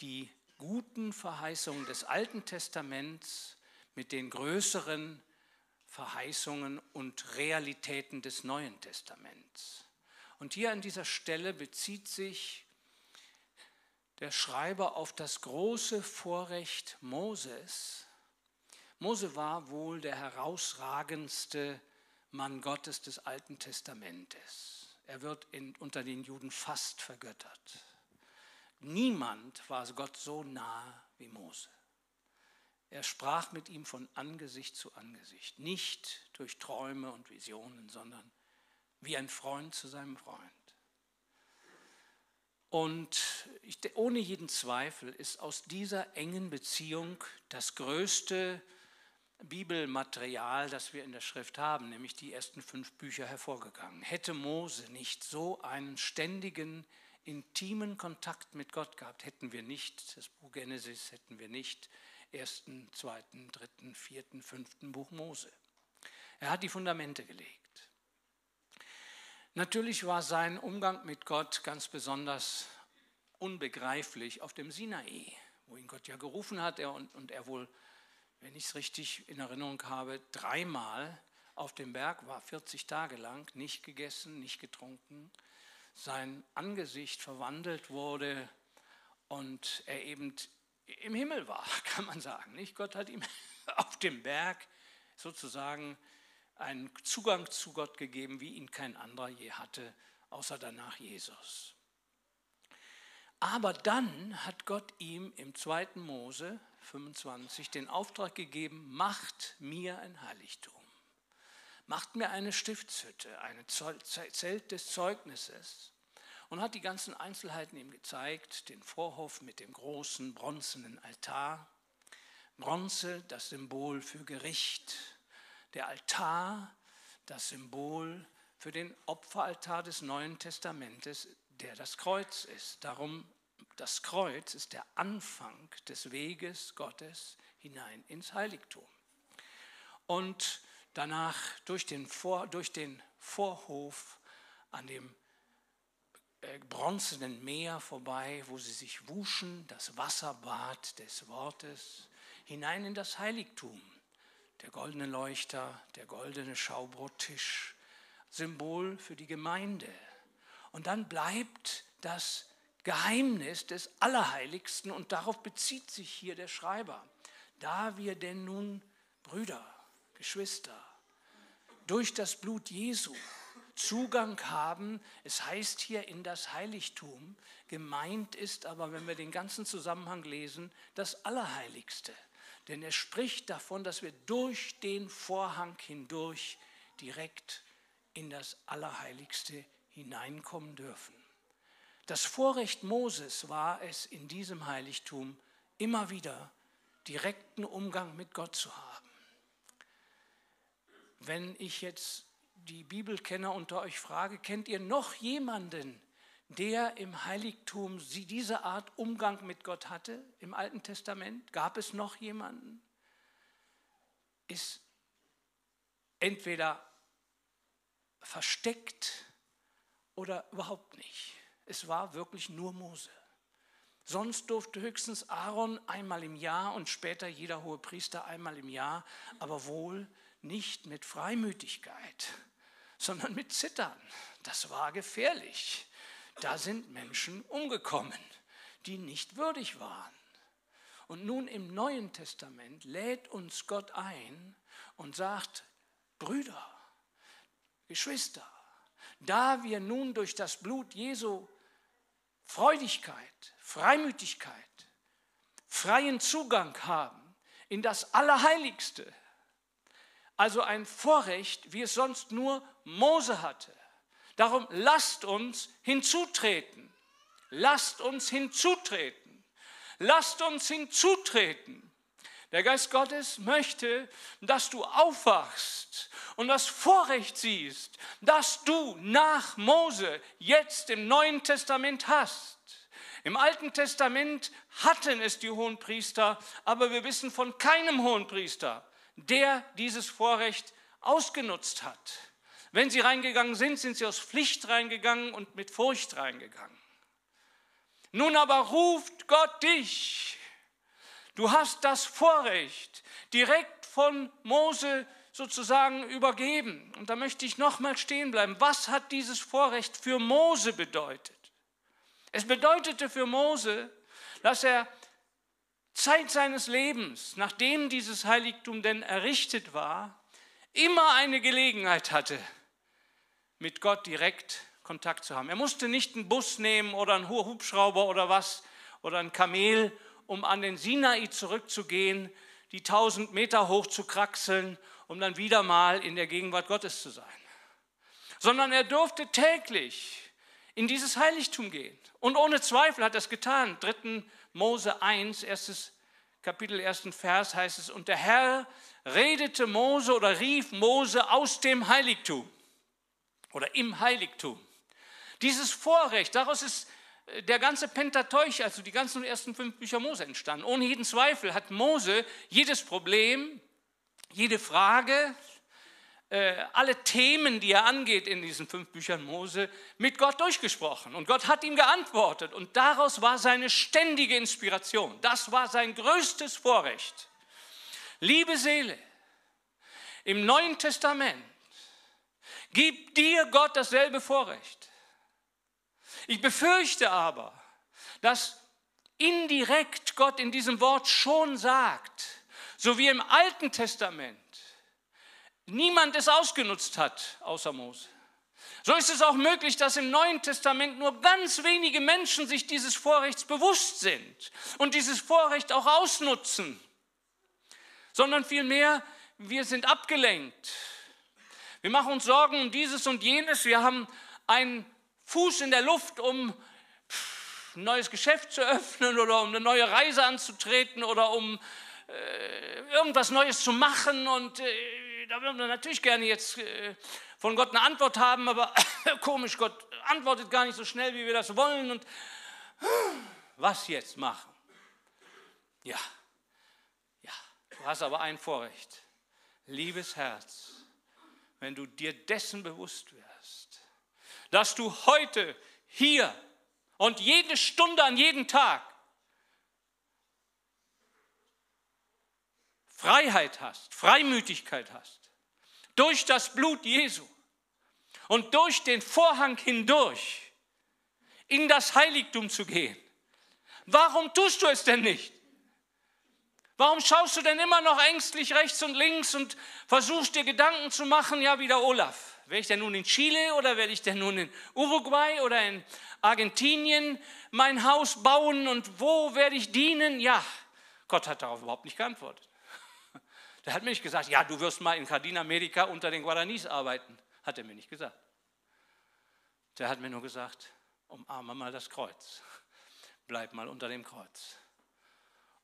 die guten Verheißungen des Alten Testaments mit den größeren Verheißungen und Realitäten des Neuen Testaments. Und hier an dieser Stelle bezieht sich der Schreiber auf das große Vorrecht Moses. Mose war wohl der herausragendste Mann Gottes des Alten Testamentes. Er wird in, unter den Juden fast vergöttert. Niemand war Gott so nah wie Mose. Er sprach mit ihm von Angesicht zu Angesicht, nicht durch Träume und Visionen, sondern wie ein Freund zu seinem Freund. Und ich, ohne jeden Zweifel ist aus dieser engen Beziehung das größte Bibelmaterial, das wir in der Schrift haben, nämlich die ersten fünf Bücher hervorgegangen. Hätte Mose nicht so einen ständigen, intimen Kontakt mit Gott gehabt, hätten wir nicht das Buch Genesis, hätten wir nicht ersten, zweiten, dritten, vierten, fünften Buch Mose. Er hat die Fundamente gelegt. Natürlich war sein Umgang mit Gott ganz besonders unbegreiflich auf dem Sinai, wo ihn Gott ja gerufen hat und, er wohl, wenn ich es richtig in Erinnerung habe, dreimal auf dem Berg war, 40 Tage lang, nicht gegessen, nicht getrunken, sein Angesicht verwandelt wurde und er eben im Himmel war, kann man sagen. Nicht? Gott hat ihm auf dem Berg sozusagen einen Zugang zu Gott gegeben, wie ihn kein anderer je hatte, außer danach Jesus. Aber dann hat Gott ihm im 2. Mose 25 den Auftrag gegeben, macht mir ein Heiligtum. Macht mir eine Stiftshütte, ein Zelt des Zeugnisses. Und hat die ganzen Einzelheiten ihm gezeigt, den Vorhof mit dem großen bronzenen Altar. Bronze, das Symbol für Gericht, der Altar, das Symbol für den Opferaltar des Neuen Testamentes, der das Kreuz ist. Darum, das Kreuz ist der Anfang des Weges Gottes hinein ins Heiligtum. Und danach durch den, Vor, durch den Vorhof an dem bronzenen Meer vorbei, wo sie sich wuschen, das Wasserbad des Wortes, hinein in das Heiligtum der goldene Leuchter, der goldene Schaubrottisch, Symbol für die Gemeinde. Und dann bleibt das Geheimnis des Allerheiligsten und darauf bezieht sich hier der Schreiber. Da wir denn nun Brüder, Geschwister, durch das Blut Jesu Zugang haben, es heißt hier in das Heiligtum, gemeint ist aber, wenn wir den ganzen Zusammenhang lesen, das Allerheiligste. Denn er spricht davon, dass wir durch den Vorhang hindurch direkt in das Allerheiligste hineinkommen dürfen. Das Vorrecht Moses war es, in diesem Heiligtum immer wieder direkten Umgang mit Gott zu haben. Wenn ich jetzt die Bibelkenner unter euch frage, kennt ihr noch jemanden, der im Heiligtum diese Art Umgang mit Gott hatte im Alten Testament? Gab es noch jemanden? Ist entweder versteckt oder überhaupt nicht. Es war wirklich nur Mose. Sonst durfte höchstens Aaron einmal im Jahr und später jeder hohe Priester einmal im Jahr, aber wohl nicht mit Freimütigkeit, sondern mit Zittern. Das war gefährlich da sind Menschen umgekommen, die nicht würdig waren. Und nun im Neuen Testament lädt uns Gott ein und sagt, Brüder, Geschwister, da wir nun durch das Blut Jesu Freudigkeit, Freimütigkeit, freien Zugang haben in das Allerheiligste, also ein Vorrecht, wie es sonst nur Mose hatte, Darum lasst uns hinzutreten. Lasst uns hinzutreten. Lasst uns hinzutreten. Der Geist Gottes möchte, dass du aufwachst und das Vorrecht siehst, dass du nach Mose jetzt im Neuen Testament hast. Im Alten Testament hatten es die Hohenpriester, aber wir wissen von keinem Hohenpriester, der dieses Vorrecht ausgenutzt hat. Wenn sie reingegangen sind, sind sie aus Pflicht reingegangen und mit Furcht reingegangen. Nun aber ruft Gott dich. Du hast das Vorrecht, direkt von Mose sozusagen übergeben. Und da möchte ich nochmal stehen bleiben. Was hat dieses Vorrecht für Mose bedeutet? Es bedeutete für Mose, dass er Zeit seines Lebens, nachdem dieses Heiligtum denn errichtet war, immer eine Gelegenheit hatte, mit Gott direkt Kontakt zu haben. Er musste nicht einen Bus nehmen oder einen Hubschrauber oder was oder ein Kamel, um an den Sinai zurückzugehen, die tausend Meter hoch zu kraxeln, um dann wieder mal in der Gegenwart Gottes zu sein. Sondern er durfte täglich in dieses Heiligtum gehen. Und ohne Zweifel hat er es getan. 3. Mose 1, erstes Kapitel, ersten Vers heißt es, und der Herr redete Mose oder rief Mose aus dem Heiligtum oder im Heiligtum. Dieses Vorrecht, daraus ist äh, der ganze Pentateuch, also die ganzen ersten fünf Bücher Mose entstanden. Ohne jeden Zweifel hat Mose jedes Problem, jede Frage, alle Themen, die er angeht in diesen fünf Büchern Mose, mit Gott durchgesprochen. Und Gott hat ihm geantwortet. Und daraus war seine ständige Inspiration. Das war sein größtes Vorrecht. Liebe Seele, im Neuen Testament gibt dir Gott dasselbe Vorrecht. Ich befürchte aber, dass indirekt Gott in diesem Wort schon sagt, so wie im Alten Testament, niemand es ausgenutzt hat außer Mose. So ist es auch möglich, dass im Neuen Testament nur ganz wenige Menschen sich dieses Vorrechts bewusst sind und dieses Vorrecht auch ausnutzen, sondern vielmehr wir sind abgelenkt. Wir machen uns Sorgen um dieses und jenes. Wir haben einen Fuß in der Luft, um ein neues Geschäft zu öffnen oder um eine neue Reise anzutreten oder um äh, irgendwas Neues zu machen. Und äh, da würden wir natürlich gerne jetzt äh, von Gott eine Antwort haben, aber komisch, Gott antwortet gar nicht so schnell, wie wir das wollen. Und was jetzt machen? Ja, ja, du hast aber ein Vorrecht liebes Herz, wenn du dir dessen bewusst wirst, dass du heute, hier und jede Stunde an jedem Tag Freiheit hast, Freimütigkeit hast, durch das Blut Jesu und durch den Vorhang hindurch in das Heiligtum zu gehen. Warum tust du es denn nicht? Warum schaust du denn immer noch ängstlich rechts und links und versuchst dir Gedanken zu machen, ja, wie der Olaf? Werde ich denn nun in Chile oder werde ich denn nun in Uruguay oder in Argentinien mein Haus bauen und wo werde ich dienen? Ja, Gott hat darauf überhaupt nicht geantwortet. Der hat mir nicht gesagt, ja, du wirst mal in Cardinamerika unter den Guaranis arbeiten. Hat er mir nicht gesagt. Der hat mir nur gesagt, umarme mal das Kreuz. Bleib mal unter dem Kreuz.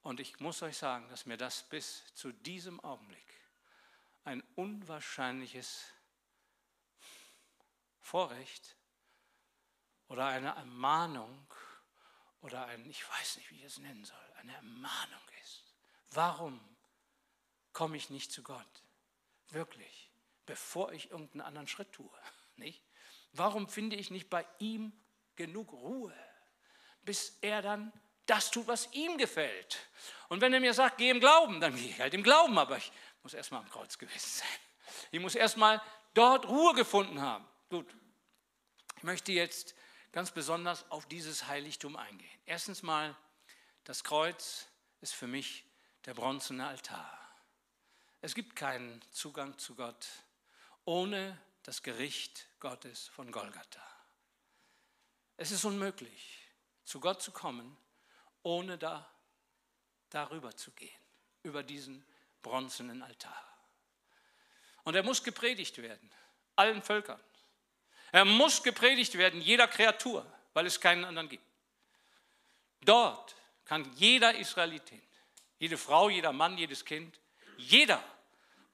Und ich muss euch sagen, dass mir das bis zu diesem Augenblick ein unwahrscheinliches Vorrecht oder eine Ermahnung oder ein, ich weiß nicht, wie ich es nennen soll, eine Ermahnung ist. Warum komme ich nicht zu Gott? Wirklich, bevor ich irgendeinen anderen Schritt tue. Nicht? Warum finde ich nicht bei ihm genug Ruhe, bis er dann das tut, was ihm gefällt. Und wenn er mir sagt, geh im Glauben, dann gehe ich halt im Glauben, aber ich muss erstmal am Kreuz gewesen sein. Ich muss erstmal dort Ruhe gefunden haben. Gut, ich möchte jetzt ganz besonders auf dieses Heiligtum eingehen. Erstens mal, das Kreuz ist für mich der bronzene Altar. Es gibt keinen Zugang zu Gott ohne das Gericht Gottes von Golgatha. Es ist unmöglich, zu Gott zu kommen, ohne da, darüber zu gehen, über diesen bronzenen Altar. Und er muss gepredigt werden, allen Völkern. Er muss gepredigt werden, jeder Kreatur, weil es keinen anderen gibt. Dort kann jeder Israelitin, jede Frau, jeder Mann, jedes Kind, jeder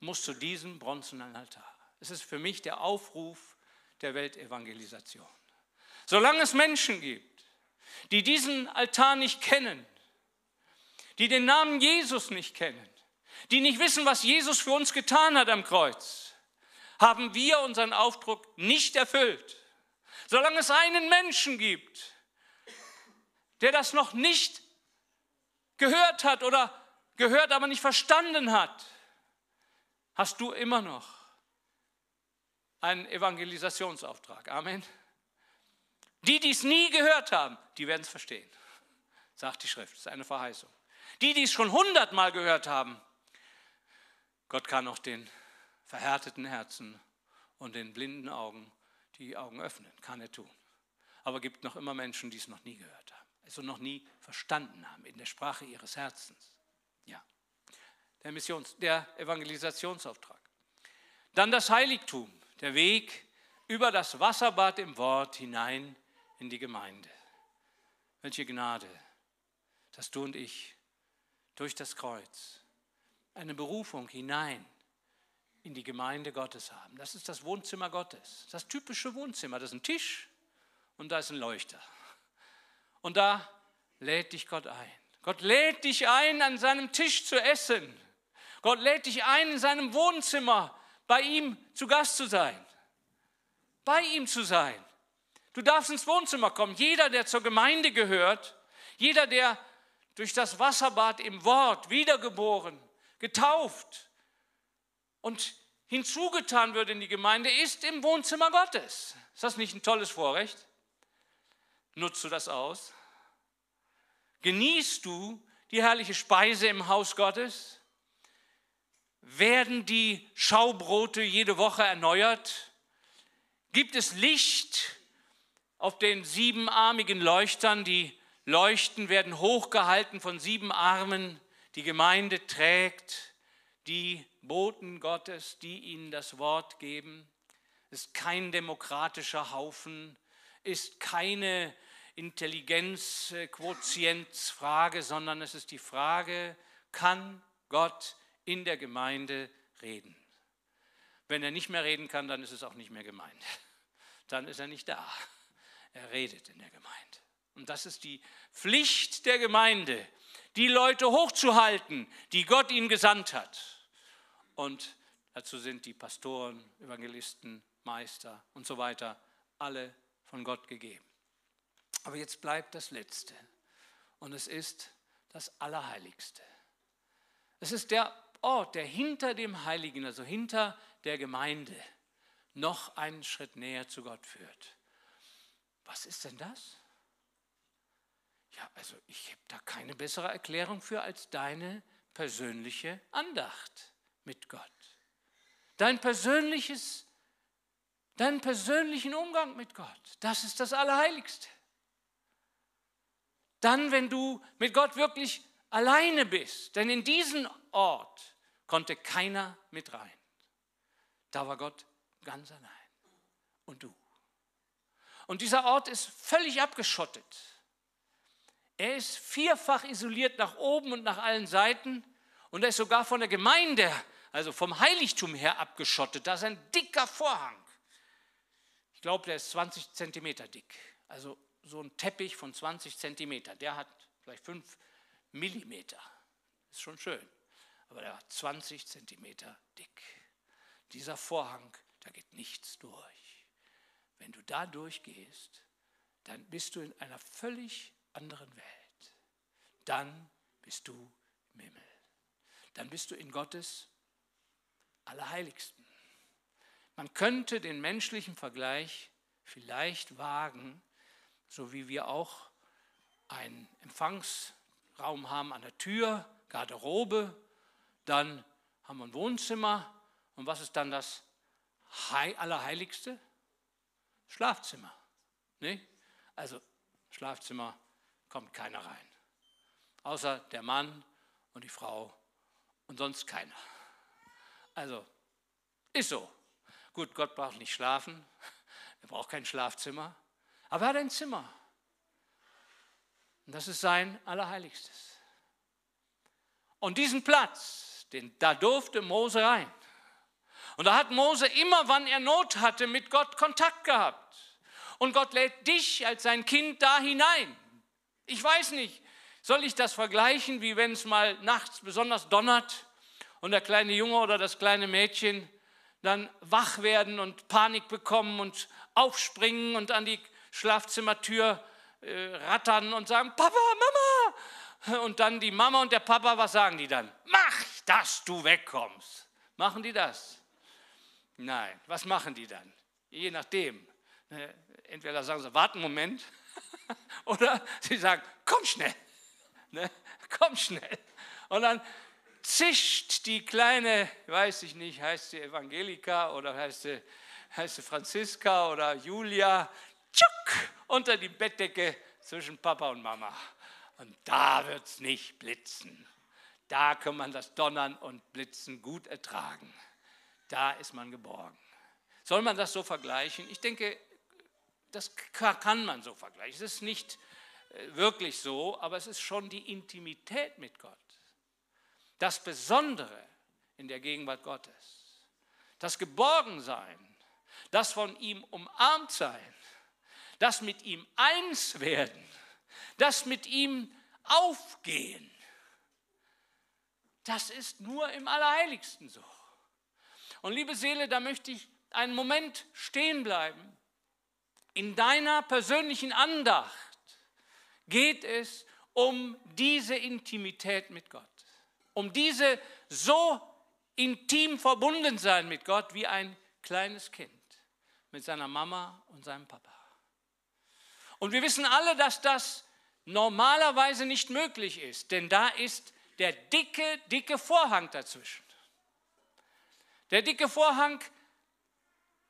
muss zu diesem bronzenen Altar. Es ist für mich der Aufruf der Weltevangelisation. Solange es Menschen gibt, die diesen Altar nicht kennen, die den Namen Jesus nicht kennen, die nicht wissen, was Jesus für uns getan hat am Kreuz, haben wir unseren Auftrag nicht erfüllt. Solange es einen Menschen gibt, der das noch nicht gehört hat oder gehört, aber nicht verstanden hat, hast du immer noch einen Evangelisationsauftrag. Amen. Die, die es nie gehört haben, die werden es verstehen, sagt die Schrift. Das ist eine Verheißung. Die, die es schon hundertmal gehört haben, Gott kann auch den verhärteten Herzen und den blinden Augen die Augen öffnen, kann er tun. Aber gibt noch immer Menschen, die es noch nie gehört haben, also noch nie verstanden haben in der Sprache ihres Herzens. Ja, der, Missions-, der Evangelisationsauftrag. Dann das Heiligtum, der Weg über das Wasserbad im Wort hinein in die Gemeinde. Welche Gnade, dass du und ich durch das Kreuz eine Berufung hinein in die Gemeinde Gottes haben. Das ist das Wohnzimmer Gottes, das typische Wohnzimmer. Das ist ein Tisch und da ist ein Leuchter. Und da lädt dich Gott ein. Gott lädt dich ein, an seinem Tisch zu essen. Gott lädt dich ein, in seinem Wohnzimmer bei ihm zu Gast zu sein. Bei ihm zu sein. Du darfst ins Wohnzimmer kommen. Jeder, der zur Gemeinde gehört, jeder, der durch das Wasserbad im Wort wiedergeboren, getauft, und hinzugetan wird in die Gemeinde, ist im Wohnzimmer Gottes. Ist das nicht ein tolles Vorrecht? Nutzt du das aus? Genießt du die herrliche Speise im Haus Gottes? Werden die Schaubrote jede Woche erneuert? Gibt es Licht auf den siebenarmigen Leuchtern? Die Leuchten werden hochgehalten von sieben Armen. Die Gemeinde trägt die Boten Gottes, die ihnen das Wort geben, ist kein demokratischer Haufen, ist keine Intelligenzquotientsfrage, sondern es ist die Frage, kann Gott in der Gemeinde reden? Wenn er nicht mehr reden kann, dann ist es auch nicht mehr Gemeinde. Dann ist er nicht da. Er redet in der Gemeinde. Und das ist die Pflicht der Gemeinde, die Leute hochzuhalten, die Gott ihnen gesandt hat. Und dazu sind die Pastoren, Evangelisten, Meister und so weiter alle von Gott gegeben. Aber jetzt bleibt das Letzte. Und es ist das Allerheiligste. Es ist der Ort, der hinter dem Heiligen, also hinter der Gemeinde, noch einen Schritt näher zu Gott führt. Was ist denn das? Ja, also ich habe da keine bessere Erklärung für als deine persönliche Andacht mit Gott. Dein persönliches, deinen persönlichen Umgang mit Gott, das ist das Allerheiligste. Dann, wenn du mit Gott wirklich alleine bist, denn in diesen Ort konnte keiner mit rein. Da war Gott ganz allein. Und du. Und dieser Ort ist völlig abgeschottet. Er ist vierfach isoliert nach oben und nach allen Seiten und er ist sogar von der Gemeinde, also vom Heiligtum her abgeschottet. Da ist ein dicker Vorhang. Ich glaube, der ist 20 Zentimeter dick. Also so ein Teppich von 20 Zentimeter. Der hat vielleicht 5 Millimeter. Ist schon schön. Aber der war 20 Zentimeter dick. Dieser Vorhang, da geht nichts durch. Wenn du da durchgehst, dann bist du in einer völlig anderen Welt. Dann bist du im Himmel dann bist du in Gottes Allerheiligsten. Man könnte den menschlichen Vergleich vielleicht wagen, so wie wir auch einen Empfangsraum haben an der Tür, Garderobe, dann haben wir ein Wohnzimmer und was ist dann das Allerheiligste? Schlafzimmer. Nee? Also Schlafzimmer kommt keiner rein, außer der Mann und die Frau und sonst keiner. Also, ist so. Gut, Gott braucht nicht schlafen, er braucht kein Schlafzimmer, aber er hat ein Zimmer. Und das ist sein Allerheiligstes. Und diesen Platz, den, da durfte Mose rein. Und da hat Mose immer, wann er Not hatte, mit Gott Kontakt gehabt. Und Gott lädt dich als sein Kind da hinein. Ich weiß nicht, soll ich das vergleichen, wie wenn es mal nachts besonders donnert und der kleine Junge oder das kleine Mädchen dann wach werden und Panik bekommen und aufspringen und an die Schlafzimmertür äh, rattern und sagen, Papa, Mama. Und dann die Mama und der Papa, was sagen die dann? Mach, dass du wegkommst. Machen die das? Nein. Was machen die dann? Je nachdem. Ne, entweder sagen sie, warte einen Moment, oder sie sagen, komm schnell. Ne? Komm schnell. Und dann zischt die kleine, weiß ich nicht, heißt sie Evangelika oder heißt sie, heißt sie Franziska oder Julia, tschuck, unter die Bettdecke zwischen Papa und Mama. Und da wird es nicht blitzen. Da kann man das Donnern und Blitzen gut ertragen. Da ist man geborgen. Soll man das so vergleichen? Ich denke, das kann man so vergleichen. Es ist nicht äh, wirklich so, aber es ist schon die Intimität mit Gott. Das Besondere in der Gegenwart Gottes. Das Geborgensein, das von ihm umarmt sein, das mit ihm eins werden, das mit ihm aufgehen, das ist nur im Allerheiligsten so. Und liebe Seele, da möchte ich einen Moment stehen bleiben. In deiner persönlichen Andacht geht es um diese Intimität mit Gott, um diese so intim verbunden sein mit Gott wie ein kleines Kind mit seiner Mama und seinem Papa. Und wir wissen alle, dass das normalerweise nicht möglich ist, denn da ist der dicke, dicke Vorhang dazwischen. Der dicke Vorhang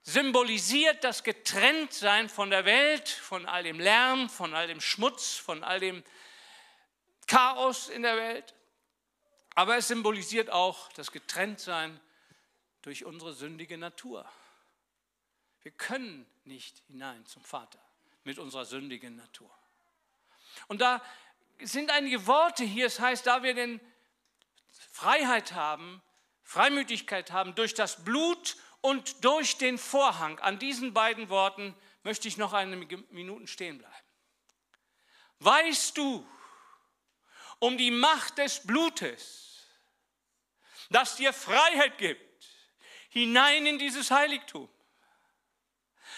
symbolisiert das Getrenntsein von der Welt, von all dem Lärm, von all dem Schmutz, von all dem Chaos in der Welt. Aber es symbolisiert auch das Getrenntsein durch unsere sündige Natur. Wir können nicht hinein zum Vater mit unserer sündigen Natur. Und da sind einige Worte hier, es heißt, da wir denn Freiheit haben, Freimütigkeit haben durch das Blut und durch den Vorhang. An diesen beiden Worten möchte ich noch eine Minute stehen bleiben. Weißt du um die Macht des Blutes, das dir Freiheit gibt, hinein in dieses Heiligtum?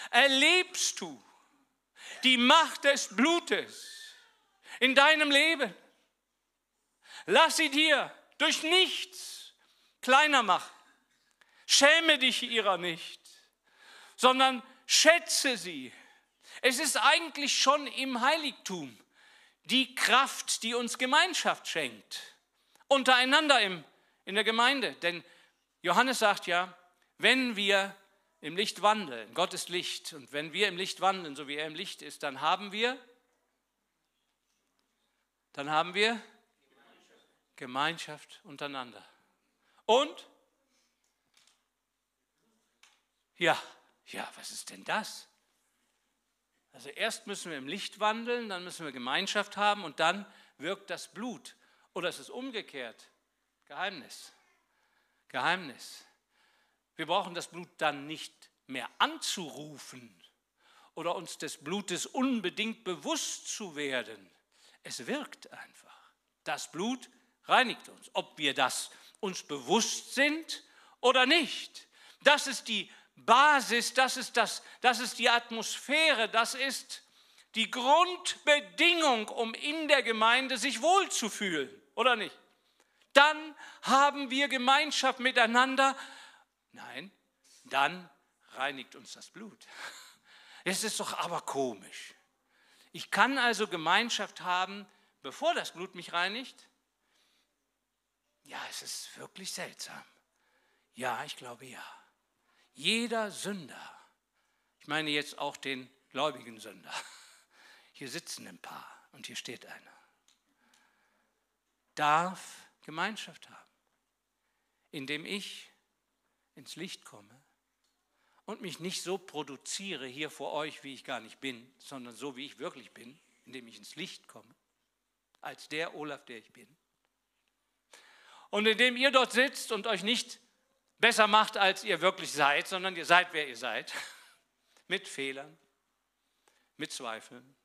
Erlebst du die Macht des Blutes in deinem Leben. Lass sie dir durch nichts kleiner machen. Schäme dich ihrer nicht, sondern schätze sie. Es ist eigentlich schon im Heiligtum die Kraft, die uns Gemeinschaft schenkt, untereinander im, in der Gemeinde. Denn Johannes sagt ja, wenn wir im Licht wandeln. Gott ist Licht. Und wenn wir im Licht wandeln, so wie er im Licht ist, dann haben wir, dann haben wir Gemeinschaft, untereinander. Und? Ja, ja, was ist denn das? Also erst müssen wir im Licht wandeln, dann müssen wir Gemeinschaft haben und dann wirkt das Blut. Oder es ist umgekehrt. Geheimnis. Geheimnis. Wir brauchen das Blut dann nicht mehr anzurufen oder uns des Blutes unbedingt bewusst zu werden. Es wirkt einfach. Das Blut reinigt uns, ob wir das uns bewusst sind oder nicht. Das ist die Basis, das ist, das, das ist die Atmosphäre, das ist die Grundbedingung, um in der Gemeinde sich wohlzufühlen, oder nicht? Dann haben wir Gemeinschaft miteinander, Nein, dann reinigt uns das Blut. Es ist doch aber komisch. Ich kann also Gemeinschaft haben, bevor das Blut mich reinigt? Ja, es ist wirklich seltsam. Ja, ich glaube ja. Jeder Sünder, ich meine jetzt auch den gläubigen Sünder, hier sitzen ein paar und hier steht einer, darf Gemeinschaft haben, indem ich ins Licht komme und mich nicht so produziere hier vor euch, wie ich gar nicht bin, sondern so, wie ich wirklich bin, indem ich ins Licht komme, als der Olaf, der ich bin. Und indem ihr dort sitzt und euch nicht besser macht, als ihr wirklich seid, sondern ihr seid, wer ihr seid, mit Fehlern, mit Zweifeln,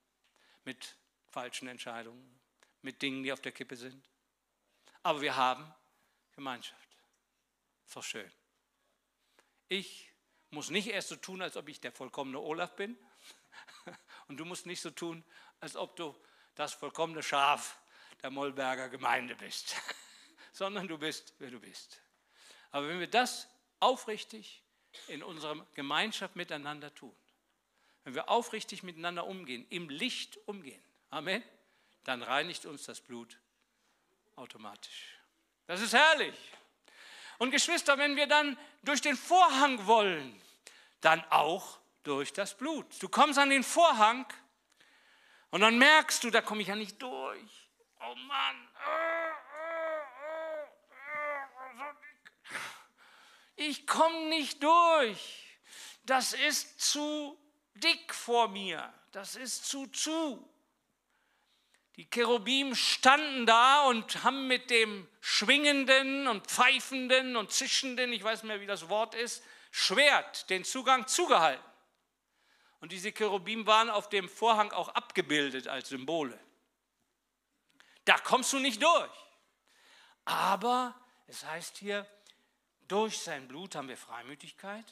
mit falschen Entscheidungen, mit Dingen, die auf der Kippe sind. Aber wir haben Gemeinschaft. Doch schön. Ich muss nicht erst so tun, als ob ich der vollkommene Olaf bin. Und du musst nicht so tun, als ob du das vollkommene Schaf der Mollberger Gemeinde bist, sondern du bist, wer du bist. Aber wenn wir das aufrichtig in unserer Gemeinschaft miteinander tun, wenn wir aufrichtig miteinander umgehen, im Licht umgehen, Amen, dann reinigt uns das Blut automatisch. Das ist herrlich. Und Geschwister, wenn wir dann durch den Vorhang wollen, dann auch durch das Blut. Du kommst an den Vorhang und dann merkst du, da komme ich ja nicht durch. Oh Mann. Ich komme nicht durch. Das ist zu dick vor mir. Das ist zu zu. Die Cherubim standen da und haben mit dem schwingenden und pfeifenden und zischenden, ich weiß nicht mehr, wie das Wort ist, Schwert den Zugang zugehalten. Und diese Cherubim waren auf dem Vorhang auch abgebildet als Symbole. Da kommst du nicht durch. Aber es heißt hier, durch sein Blut haben wir Freimütigkeit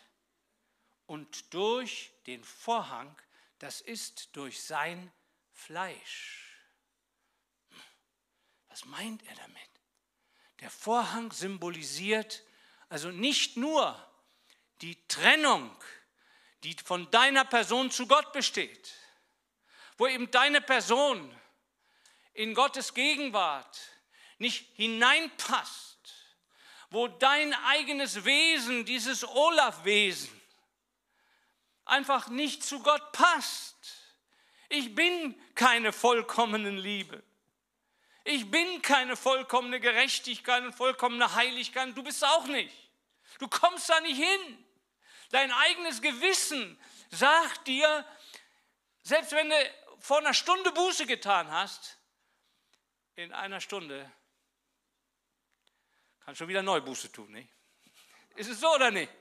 und durch den Vorhang, das ist durch sein Fleisch. Was meint er damit? Der Vorhang symbolisiert also nicht nur die Trennung, die von deiner Person zu Gott besteht, wo eben deine Person in Gottes Gegenwart nicht hineinpasst, wo dein eigenes Wesen, dieses Olaf-Wesen, einfach nicht zu Gott passt. Ich bin keine vollkommene Liebe. Ich bin keine vollkommene Gerechtigkeit und vollkommene Heiligkeit. Du bist auch nicht. Du kommst da nicht hin. Dein eigenes Gewissen sagt dir, selbst wenn du vor einer Stunde Buße getan hast, in einer Stunde kannst du wieder neu Buße tun. Nicht? Ist es so oder nicht?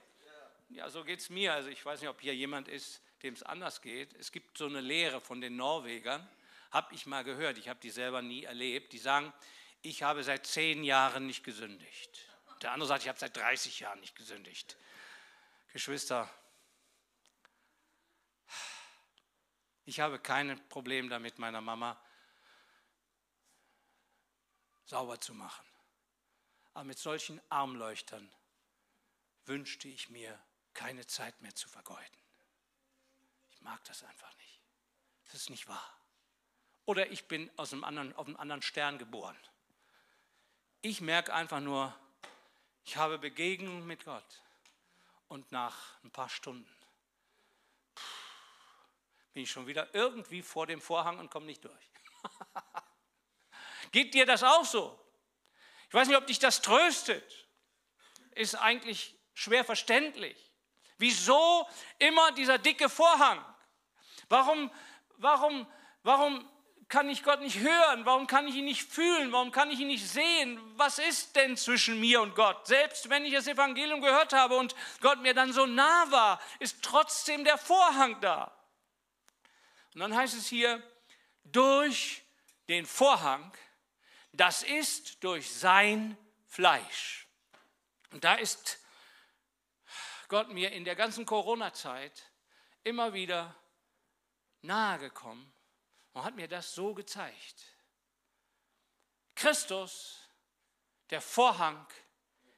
Ja, so geht es mir. Also ich weiß nicht, ob hier jemand ist, dem es anders geht. Es gibt so eine Lehre von den Norwegern habe ich mal gehört, ich habe die selber nie erlebt, die sagen, ich habe seit zehn Jahren nicht gesündigt. Der andere sagt, ich habe seit 30 Jahren nicht gesündigt. Geschwister, ich habe kein Problem damit, meiner Mama sauber zu machen. Aber mit solchen Armleuchtern wünschte ich mir keine Zeit mehr zu vergeuden. Ich mag das einfach nicht. Das ist nicht wahr oder ich bin aus einem anderen, auf einem anderen Stern geboren. Ich merke einfach nur, ich habe Begegnungen mit Gott und nach ein paar Stunden bin ich schon wieder irgendwie vor dem Vorhang und komme nicht durch. Geht dir das auch so? Ich weiß nicht, ob dich das tröstet. Ist eigentlich schwer verständlich. Wieso immer dieser dicke Vorhang? Warum, warum, warum kann ich Gott nicht hören? Warum kann ich ihn nicht fühlen? Warum kann ich ihn nicht sehen? Was ist denn zwischen mir und Gott? Selbst wenn ich das Evangelium gehört habe und Gott mir dann so nah war, ist trotzdem der Vorhang da. Und dann heißt es hier, durch den Vorhang, das ist durch sein Fleisch. Und da ist Gott mir in der ganzen Corona-Zeit immer wieder nahe gekommen und hat mir das so gezeigt. Christus, der Vorhang,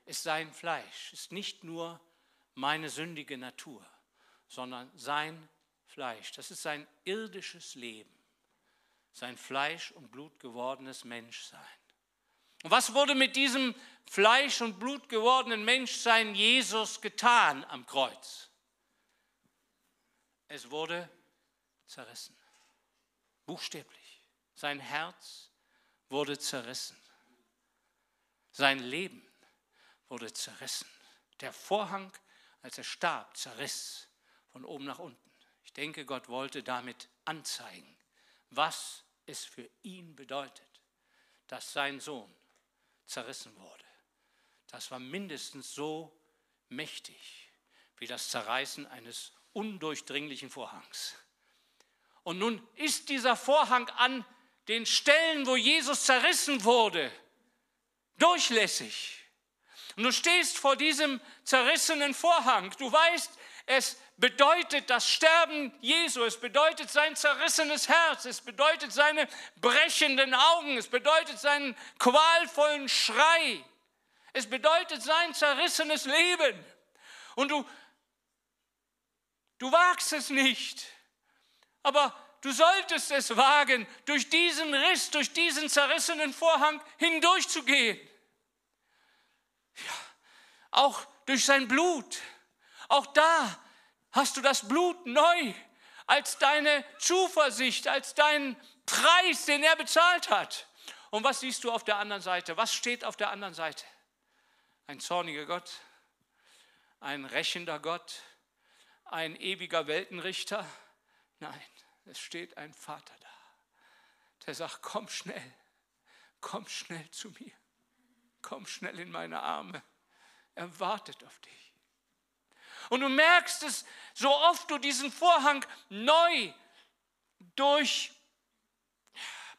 ist sein Fleisch, ist nicht nur meine sündige Natur, sondern sein Fleisch. Das ist sein irdisches Leben, sein Fleisch und Blut gewordenes Menschsein. Und was wurde mit diesem Fleisch und Blut gewordenen Menschsein Jesus getan am Kreuz? Es wurde zerrissen. Buchstäblich. Sein Herz wurde zerrissen. Sein Leben wurde zerrissen. Der Vorhang, als er starb, zerriss von oben nach unten. Ich denke, Gott wollte damit anzeigen, was es für ihn bedeutet, dass sein Sohn zerrissen wurde. Das war mindestens so mächtig wie das Zerreißen eines undurchdringlichen Vorhangs. Und nun ist dieser Vorhang an den Stellen, wo Jesus zerrissen wurde, durchlässig. Und du stehst vor diesem zerrissenen Vorhang. Du weißt, es bedeutet das Sterben Jesu, es bedeutet sein zerrissenes Herz, es bedeutet seine brechenden Augen, es bedeutet seinen qualvollen Schrei, es bedeutet sein zerrissenes Leben. Und du, du wagst es nicht, aber du solltest es wagen, durch diesen Riss, durch diesen zerrissenen Vorhang hindurchzugehen. Ja, auch durch sein Blut. Auch da hast du das Blut neu als deine Zuversicht, als deinen Preis, den er bezahlt hat. Und was siehst du auf der anderen Seite? Was steht auf der anderen Seite? Ein zorniger Gott, ein rächender Gott, ein ewiger Weltenrichter? Nein, es steht ein Vater da, der sagt, komm schnell, komm schnell zu mir, komm schnell in meine Arme. Er wartet auf dich. Und du merkst es, so oft du diesen Vorhang neu durch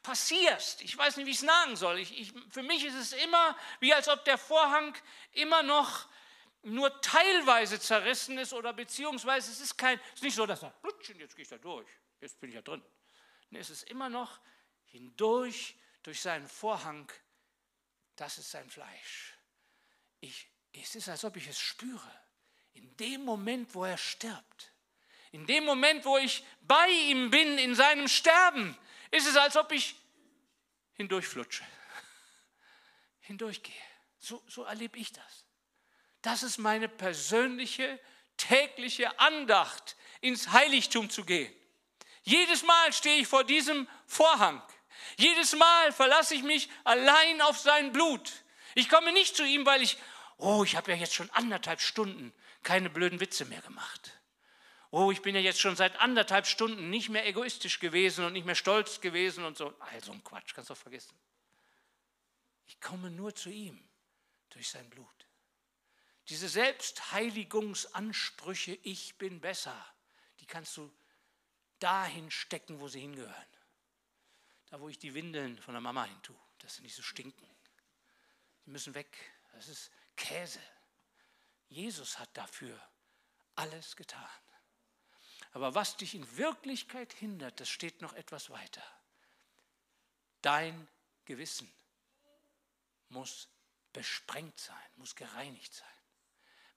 passierst. Ich weiß nicht, wie ich es sagen soll. Ich, ich, für mich ist es immer wie, als ob der Vorhang immer noch nur teilweise zerrissen ist oder beziehungsweise es ist kein, es ist nicht so, dass er, jetzt gehe ich da durch, jetzt bin ich ja drin. Nee, es ist immer noch hindurch, durch seinen Vorhang, das ist sein Fleisch. Ich, es ist, als ob ich es spüre. In dem Moment, wo er stirbt, in dem Moment, wo ich bei ihm bin, in seinem Sterben, ist es, als ob ich hindurchflutsche, hindurchgehe. So, so erlebe ich das. Das ist meine persönliche, tägliche Andacht, ins Heiligtum zu gehen. Jedes Mal stehe ich vor diesem Vorhang. Jedes Mal verlasse ich mich allein auf sein Blut. Ich komme nicht zu ihm, weil ich, oh, ich habe ja jetzt schon anderthalb Stunden keine blöden Witze mehr gemacht. Oh, ich bin ja jetzt schon seit anderthalb Stunden nicht mehr egoistisch gewesen und nicht mehr stolz gewesen und so. Also ein Quatsch, kannst du vergessen. Ich komme nur zu ihm durch sein Blut. Diese Selbstheiligungsansprüche, ich bin besser, die kannst du dahin stecken, wo sie hingehören. Da, wo ich die Windeln von der Mama hin tue, dass sie nicht so stinken. Die müssen weg. Das ist Käse. Jesus hat dafür alles getan. Aber was dich in Wirklichkeit hindert, das steht noch etwas weiter. Dein Gewissen muss besprengt sein, muss gereinigt sein.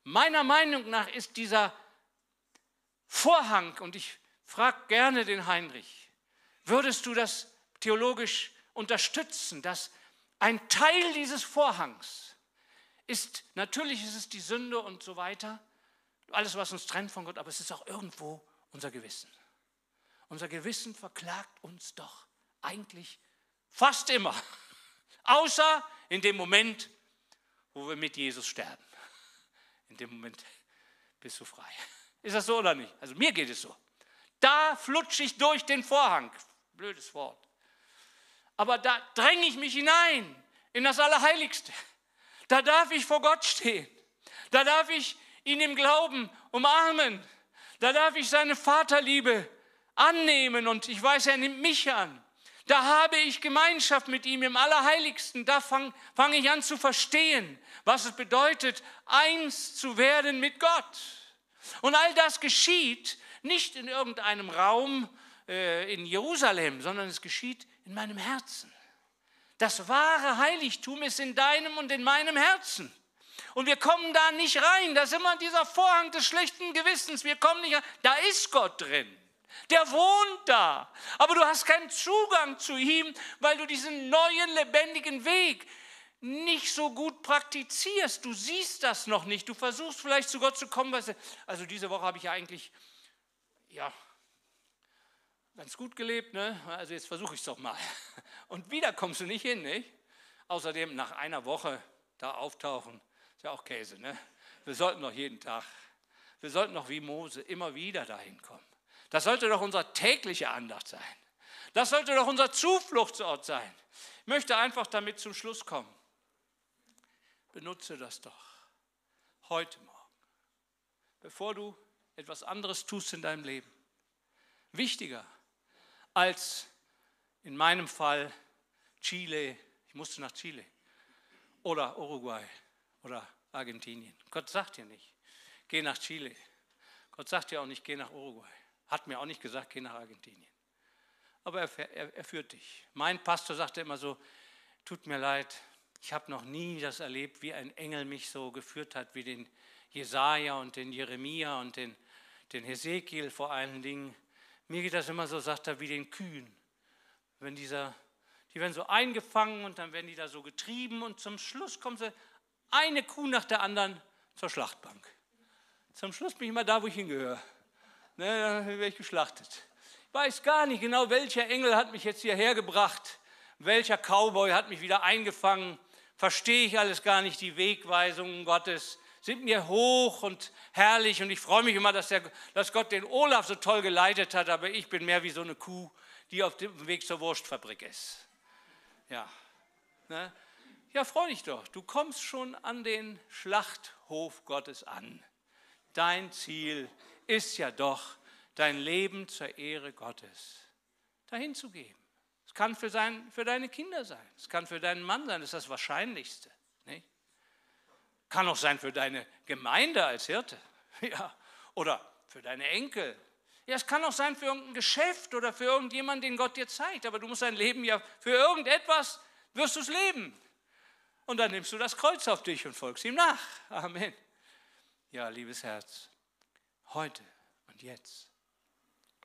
Meiner Meinung nach ist dieser Vorhang, und ich frage gerne den Heinrich, würdest du das theologisch unterstützen, dass ein Teil dieses Vorhangs ist, natürlich ist es die Sünde und so weiter, alles, was uns trennt von Gott, aber es ist auch irgendwo unser Gewissen. Unser Gewissen verklagt uns doch eigentlich fast immer, außer in dem Moment, wo wir mit Jesus sterben. In dem Moment bist du frei. Ist das so oder nicht? Also mir geht es so. Da flutsche ich durch den Vorhang. Blödes Wort. Aber da dränge ich mich hinein in das Allerheiligste. Da darf ich vor Gott stehen. Da darf ich ihn im Glauben umarmen. Da darf ich seine Vaterliebe annehmen und ich weiß, er nimmt mich an. Da habe ich Gemeinschaft mit ihm im Allerheiligsten. Da fange fang ich an zu verstehen, was es bedeutet, eins zu werden mit Gott. Und all das geschieht nicht in irgendeinem Raum äh, in Jerusalem, sondern es geschieht in meinem Herzen. Das wahre Heiligtum ist in deinem und in meinem Herzen. Und wir kommen da nicht rein. Da ist immer dieser Vorhang des schlechten Gewissens. Wir kommen nicht rein. Da ist Gott drin. Der wohnt da. Aber du hast keinen Zugang zu ihm, weil du diesen neuen, lebendigen Weg nicht so gut praktizierst. Du siehst das noch nicht. Du versuchst vielleicht zu Gott zu kommen. Also diese Woche habe ich ja eigentlich, ja, ganz gut gelebt, ne? also jetzt versuche ich es doch mal. Und wieder kommst du nicht hin, nicht? Außerdem nach einer Woche da auftauchen, ist ja auch Käse, ne? Wir sollten doch jeden Tag, wir sollten doch wie Mose immer wieder dahin kommen. Das sollte doch unser tägliche Andacht sein. Das sollte doch unser Zufluchtsort sein. Ich möchte einfach damit zum Schluss kommen. Benutze das doch heute Morgen, bevor du etwas anderes tust in deinem Leben. Wichtiger als in meinem Fall Chile, ich musste nach Chile oder Uruguay oder Argentinien. Gott sagt dir nicht, geh nach Chile. Gott sagt dir auch nicht, geh nach Uruguay. Hat mir auch nicht gesagt, geh nach Argentinien. Aber er, er, er führt dich. Mein Pastor sagte immer so, tut mir leid, ich habe noch nie das erlebt, wie ein Engel mich so geführt hat, wie den Jesaja und den Jeremia und den, den Hesekiel vor allen Dingen. Mir geht das immer so, sagt er, wie den Kühen. Wenn dieser, die werden so eingefangen und dann werden die da so getrieben und zum Schluss kommen sie eine Kuh nach der anderen zur Schlachtbank. Zum Schluss bin ich immer da, wo ich hingehöre. Ne, dann werde ich geschlachtet. Ich weiß gar nicht genau, welcher Engel hat mich jetzt hierher gebracht, welcher Cowboy hat mich wieder eingefangen. Verstehe ich alles gar nicht, die Wegweisungen Gottes sind mir hoch und herrlich und ich freue mich immer, dass, der, dass Gott den Olaf so toll geleitet hat, aber ich bin mehr wie so eine Kuh, die auf dem Weg zur Wurstfabrik ist. Ja, ne? ja freu dich doch, du kommst schon an den Schlachthof Gottes an. Dein Ziel ist ja doch, dein Leben zur Ehre Gottes dahin zu geben. Es kann für, sein, für deine Kinder sein, es kann für deinen Mann sein, das ist das Wahrscheinlichste. Nicht? Kann auch sein für deine Gemeinde als Hirte ja. oder für deine Enkel. Ja, es kann auch sein für irgendein Geschäft oder für irgendjemanden, den Gott dir zeigt, aber du musst dein Leben ja für irgendetwas, wirst du es leben. Und dann nimmst du das Kreuz auf dich und folgst ihm nach. Amen. Ja, liebes Herz, heute und jetzt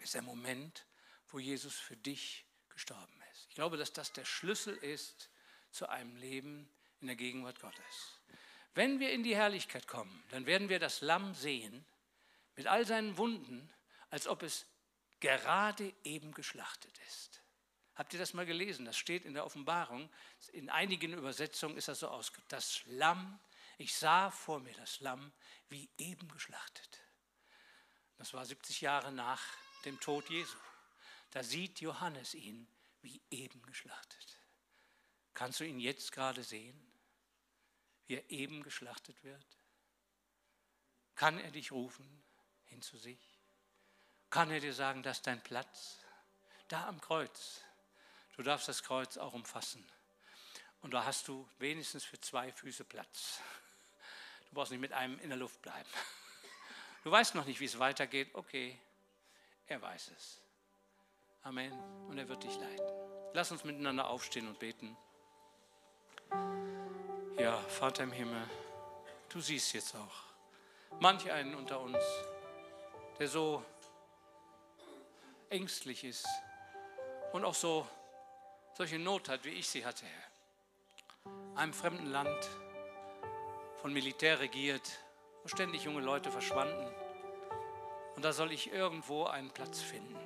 ist der Moment, wo Jesus für dich gestorben ist. Ich glaube, dass das der Schlüssel ist zu einem Leben in der Gegenwart Gottes. Wenn wir in die Herrlichkeit kommen, dann werden wir das Lamm sehen mit all seinen Wunden, als ob es gerade eben geschlachtet ist. Habt ihr das mal gelesen? Das steht in der Offenbarung. In einigen Übersetzungen ist das so ausgedrückt. Das Lamm, ich sah vor mir das Lamm, wie eben geschlachtet. Das war 70 Jahre nach dem Tod Jesu. Da sieht Johannes ihn wie eben geschlachtet. Kannst du ihn jetzt gerade sehen, wie er eben geschlachtet wird? Kann er dich rufen hin zu sich? Kann er dir sagen, das ist dein Platz? Da am Kreuz. Du darfst das Kreuz auch umfassen. Und da hast du wenigstens für zwei Füße Platz. Du brauchst nicht mit einem in der Luft bleiben. Du weißt noch nicht, wie es weitergeht. Okay, er weiß es. Amen. Und er wird dich leiten. Lass uns miteinander aufstehen und beten. Ja, Vater im Himmel, du siehst jetzt auch manch einen unter uns, der so ängstlich ist und auch so solche Not hat, wie ich sie hatte. Einem fremden Land, von Militär regiert, wo ständig junge Leute verschwanden. Und da soll ich irgendwo einen Platz finden.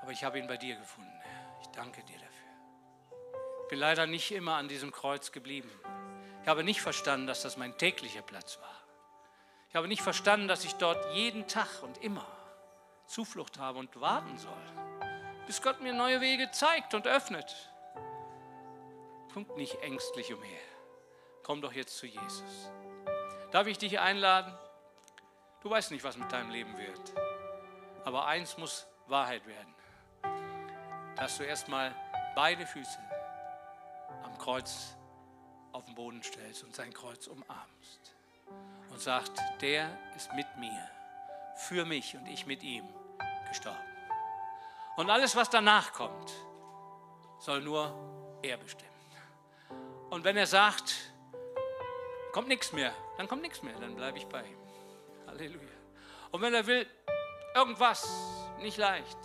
Aber ich habe ihn bei dir gefunden. Ich danke dir dafür. Ich bin leider nicht immer an diesem Kreuz geblieben. Ich habe nicht verstanden, dass das mein täglicher Platz war. Ich habe nicht verstanden, dass ich dort jeden Tag und immer Zuflucht habe und warten soll, bis Gott mir neue Wege zeigt und öffnet. Kommt nicht ängstlich umher komm doch jetzt zu Jesus. Darf ich dich einladen? Du weißt nicht, was mit deinem Leben wird. Aber eins muss Wahrheit werden. Dass du erstmal beide Füße am Kreuz auf den Boden stellst und sein Kreuz umarmst. Und sagst, der ist mit mir, für mich und ich mit ihm gestorben. Und alles, was danach kommt, soll nur er bestimmen. Und wenn er sagt, kommt nichts mehr, dann kommt nichts mehr, dann bleibe ich bei ihm. Halleluja. Und wenn er will, irgendwas, nicht leicht.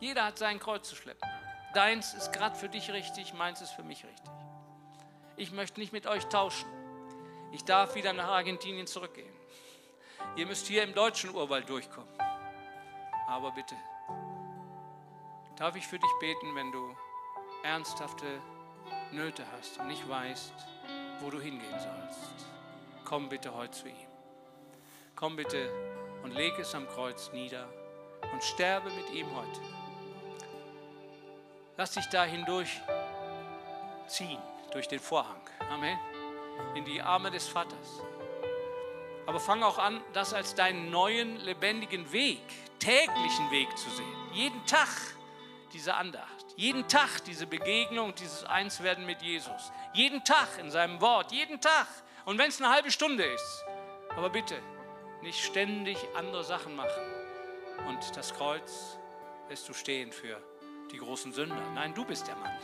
Jeder hat sein Kreuz zu schleppen. Deins ist gerade für dich richtig, meins ist für mich richtig. Ich möchte nicht mit euch tauschen. Ich darf wieder nach Argentinien zurückgehen. Ihr müsst hier im deutschen Urwald durchkommen. Aber bitte, darf ich für dich beten, wenn du ernsthafte Nöte hast und nicht weißt, wo du hingehen sollst. Komm bitte heute zu ihm. Komm bitte und leg es am Kreuz nieder und sterbe mit ihm heute. Lass dich da hindurch ziehen, durch den Vorhang. Amen. In die Arme des Vaters. Aber fang auch an, das als deinen neuen, lebendigen Weg, täglichen Weg zu sehen. Jeden Tag diese Andacht, Jeden Tag diese Begegnung, dieses Einswerden mit Jesus. Jeden Tag in seinem Wort, jeden Tag. Und wenn es eine halbe Stunde ist. Aber bitte, nicht ständig andere Sachen machen. Und das Kreuz lässt du stehen für die großen Sünder. Nein, du bist der Mann.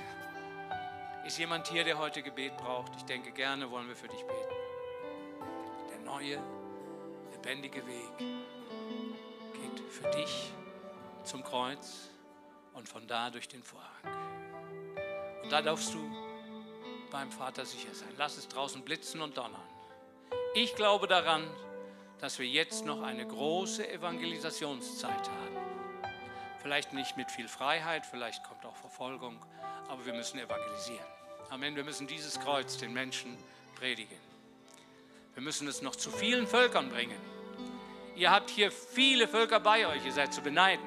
Ist jemand hier, der heute Gebet braucht? Ich denke, gerne wollen wir für dich beten. Der neue, lebendige Weg geht für dich zum Kreuz und von da durch den Vorhang. Und da darfst du beim Vater sicher sein. Lass es draußen blitzen und donnern. Ich glaube daran, dass wir jetzt noch eine große Evangelisationszeit haben. Vielleicht nicht mit viel Freiheit, vielleicht kommt auch Verfolgung, aber wir müssen evangelisieren. Amen. Wir müssen dieses Kreuz den Menschen predigen. Wir müssen es noch zu vielen Völkern bringen. Ihr habt hier viele Völker bei euch, ihr seid zu beneiden.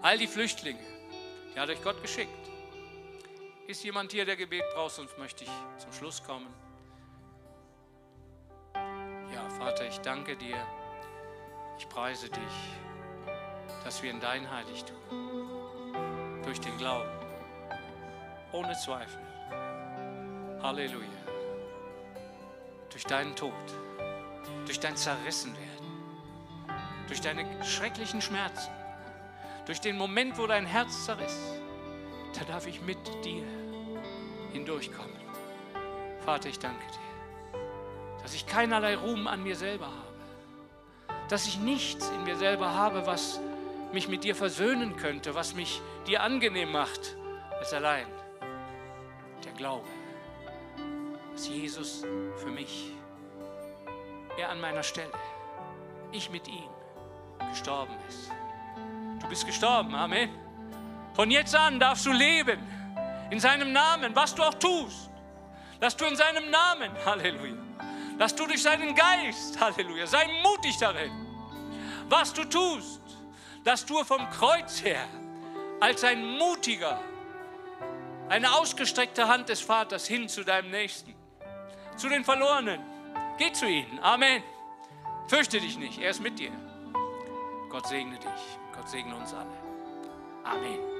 All die Flüchtlinge, die hat euch Gott geschickt. Ist jemand hier, der Gebet braucht, sonst möchte ich zum Schluss kommen. Ja, Vater, ich danke dir. Ich preise dich, dass wir in dein Heiligtum durch den Glauben, ohne Zweifel, Halleluja, durch deinen Tod, durch dein Zerrissenwerden, durch deine schrecklichen Schmerzen, durch den Moment, wo dein Herz zerriss, da darf ich mit dir hindurchkommen. Vater, ich danke dir, dass ich keinerlei Ruhm an mir selber habe, dass ich nichts in mir selber habe, was mich mit dir versöhnen könnte, was mich dir angenehm macht, als allein der Glaube, dass Jesus für mich, er an meiner Stelle, ich mit ihm gestorben ist. Du bist gestorben, Amen. Von jetzt an darfst du leben in seinem Namen, was du auch tust. Dass du in seinem Namen, Halleluja, dass du durch seinen Geist, Halleluja, sei mutig darin, was du tust, dass du vom Kreuz her als ein mutiger, eine ausgestreckte Hand des Vaters hin zu deinem Nächsten, zu den Verlorenen. Geh zu ihnen. Amen. Fürchte dich nicht, er ist mit dir. Gott segne dich. Gott segne uns alle. Amen.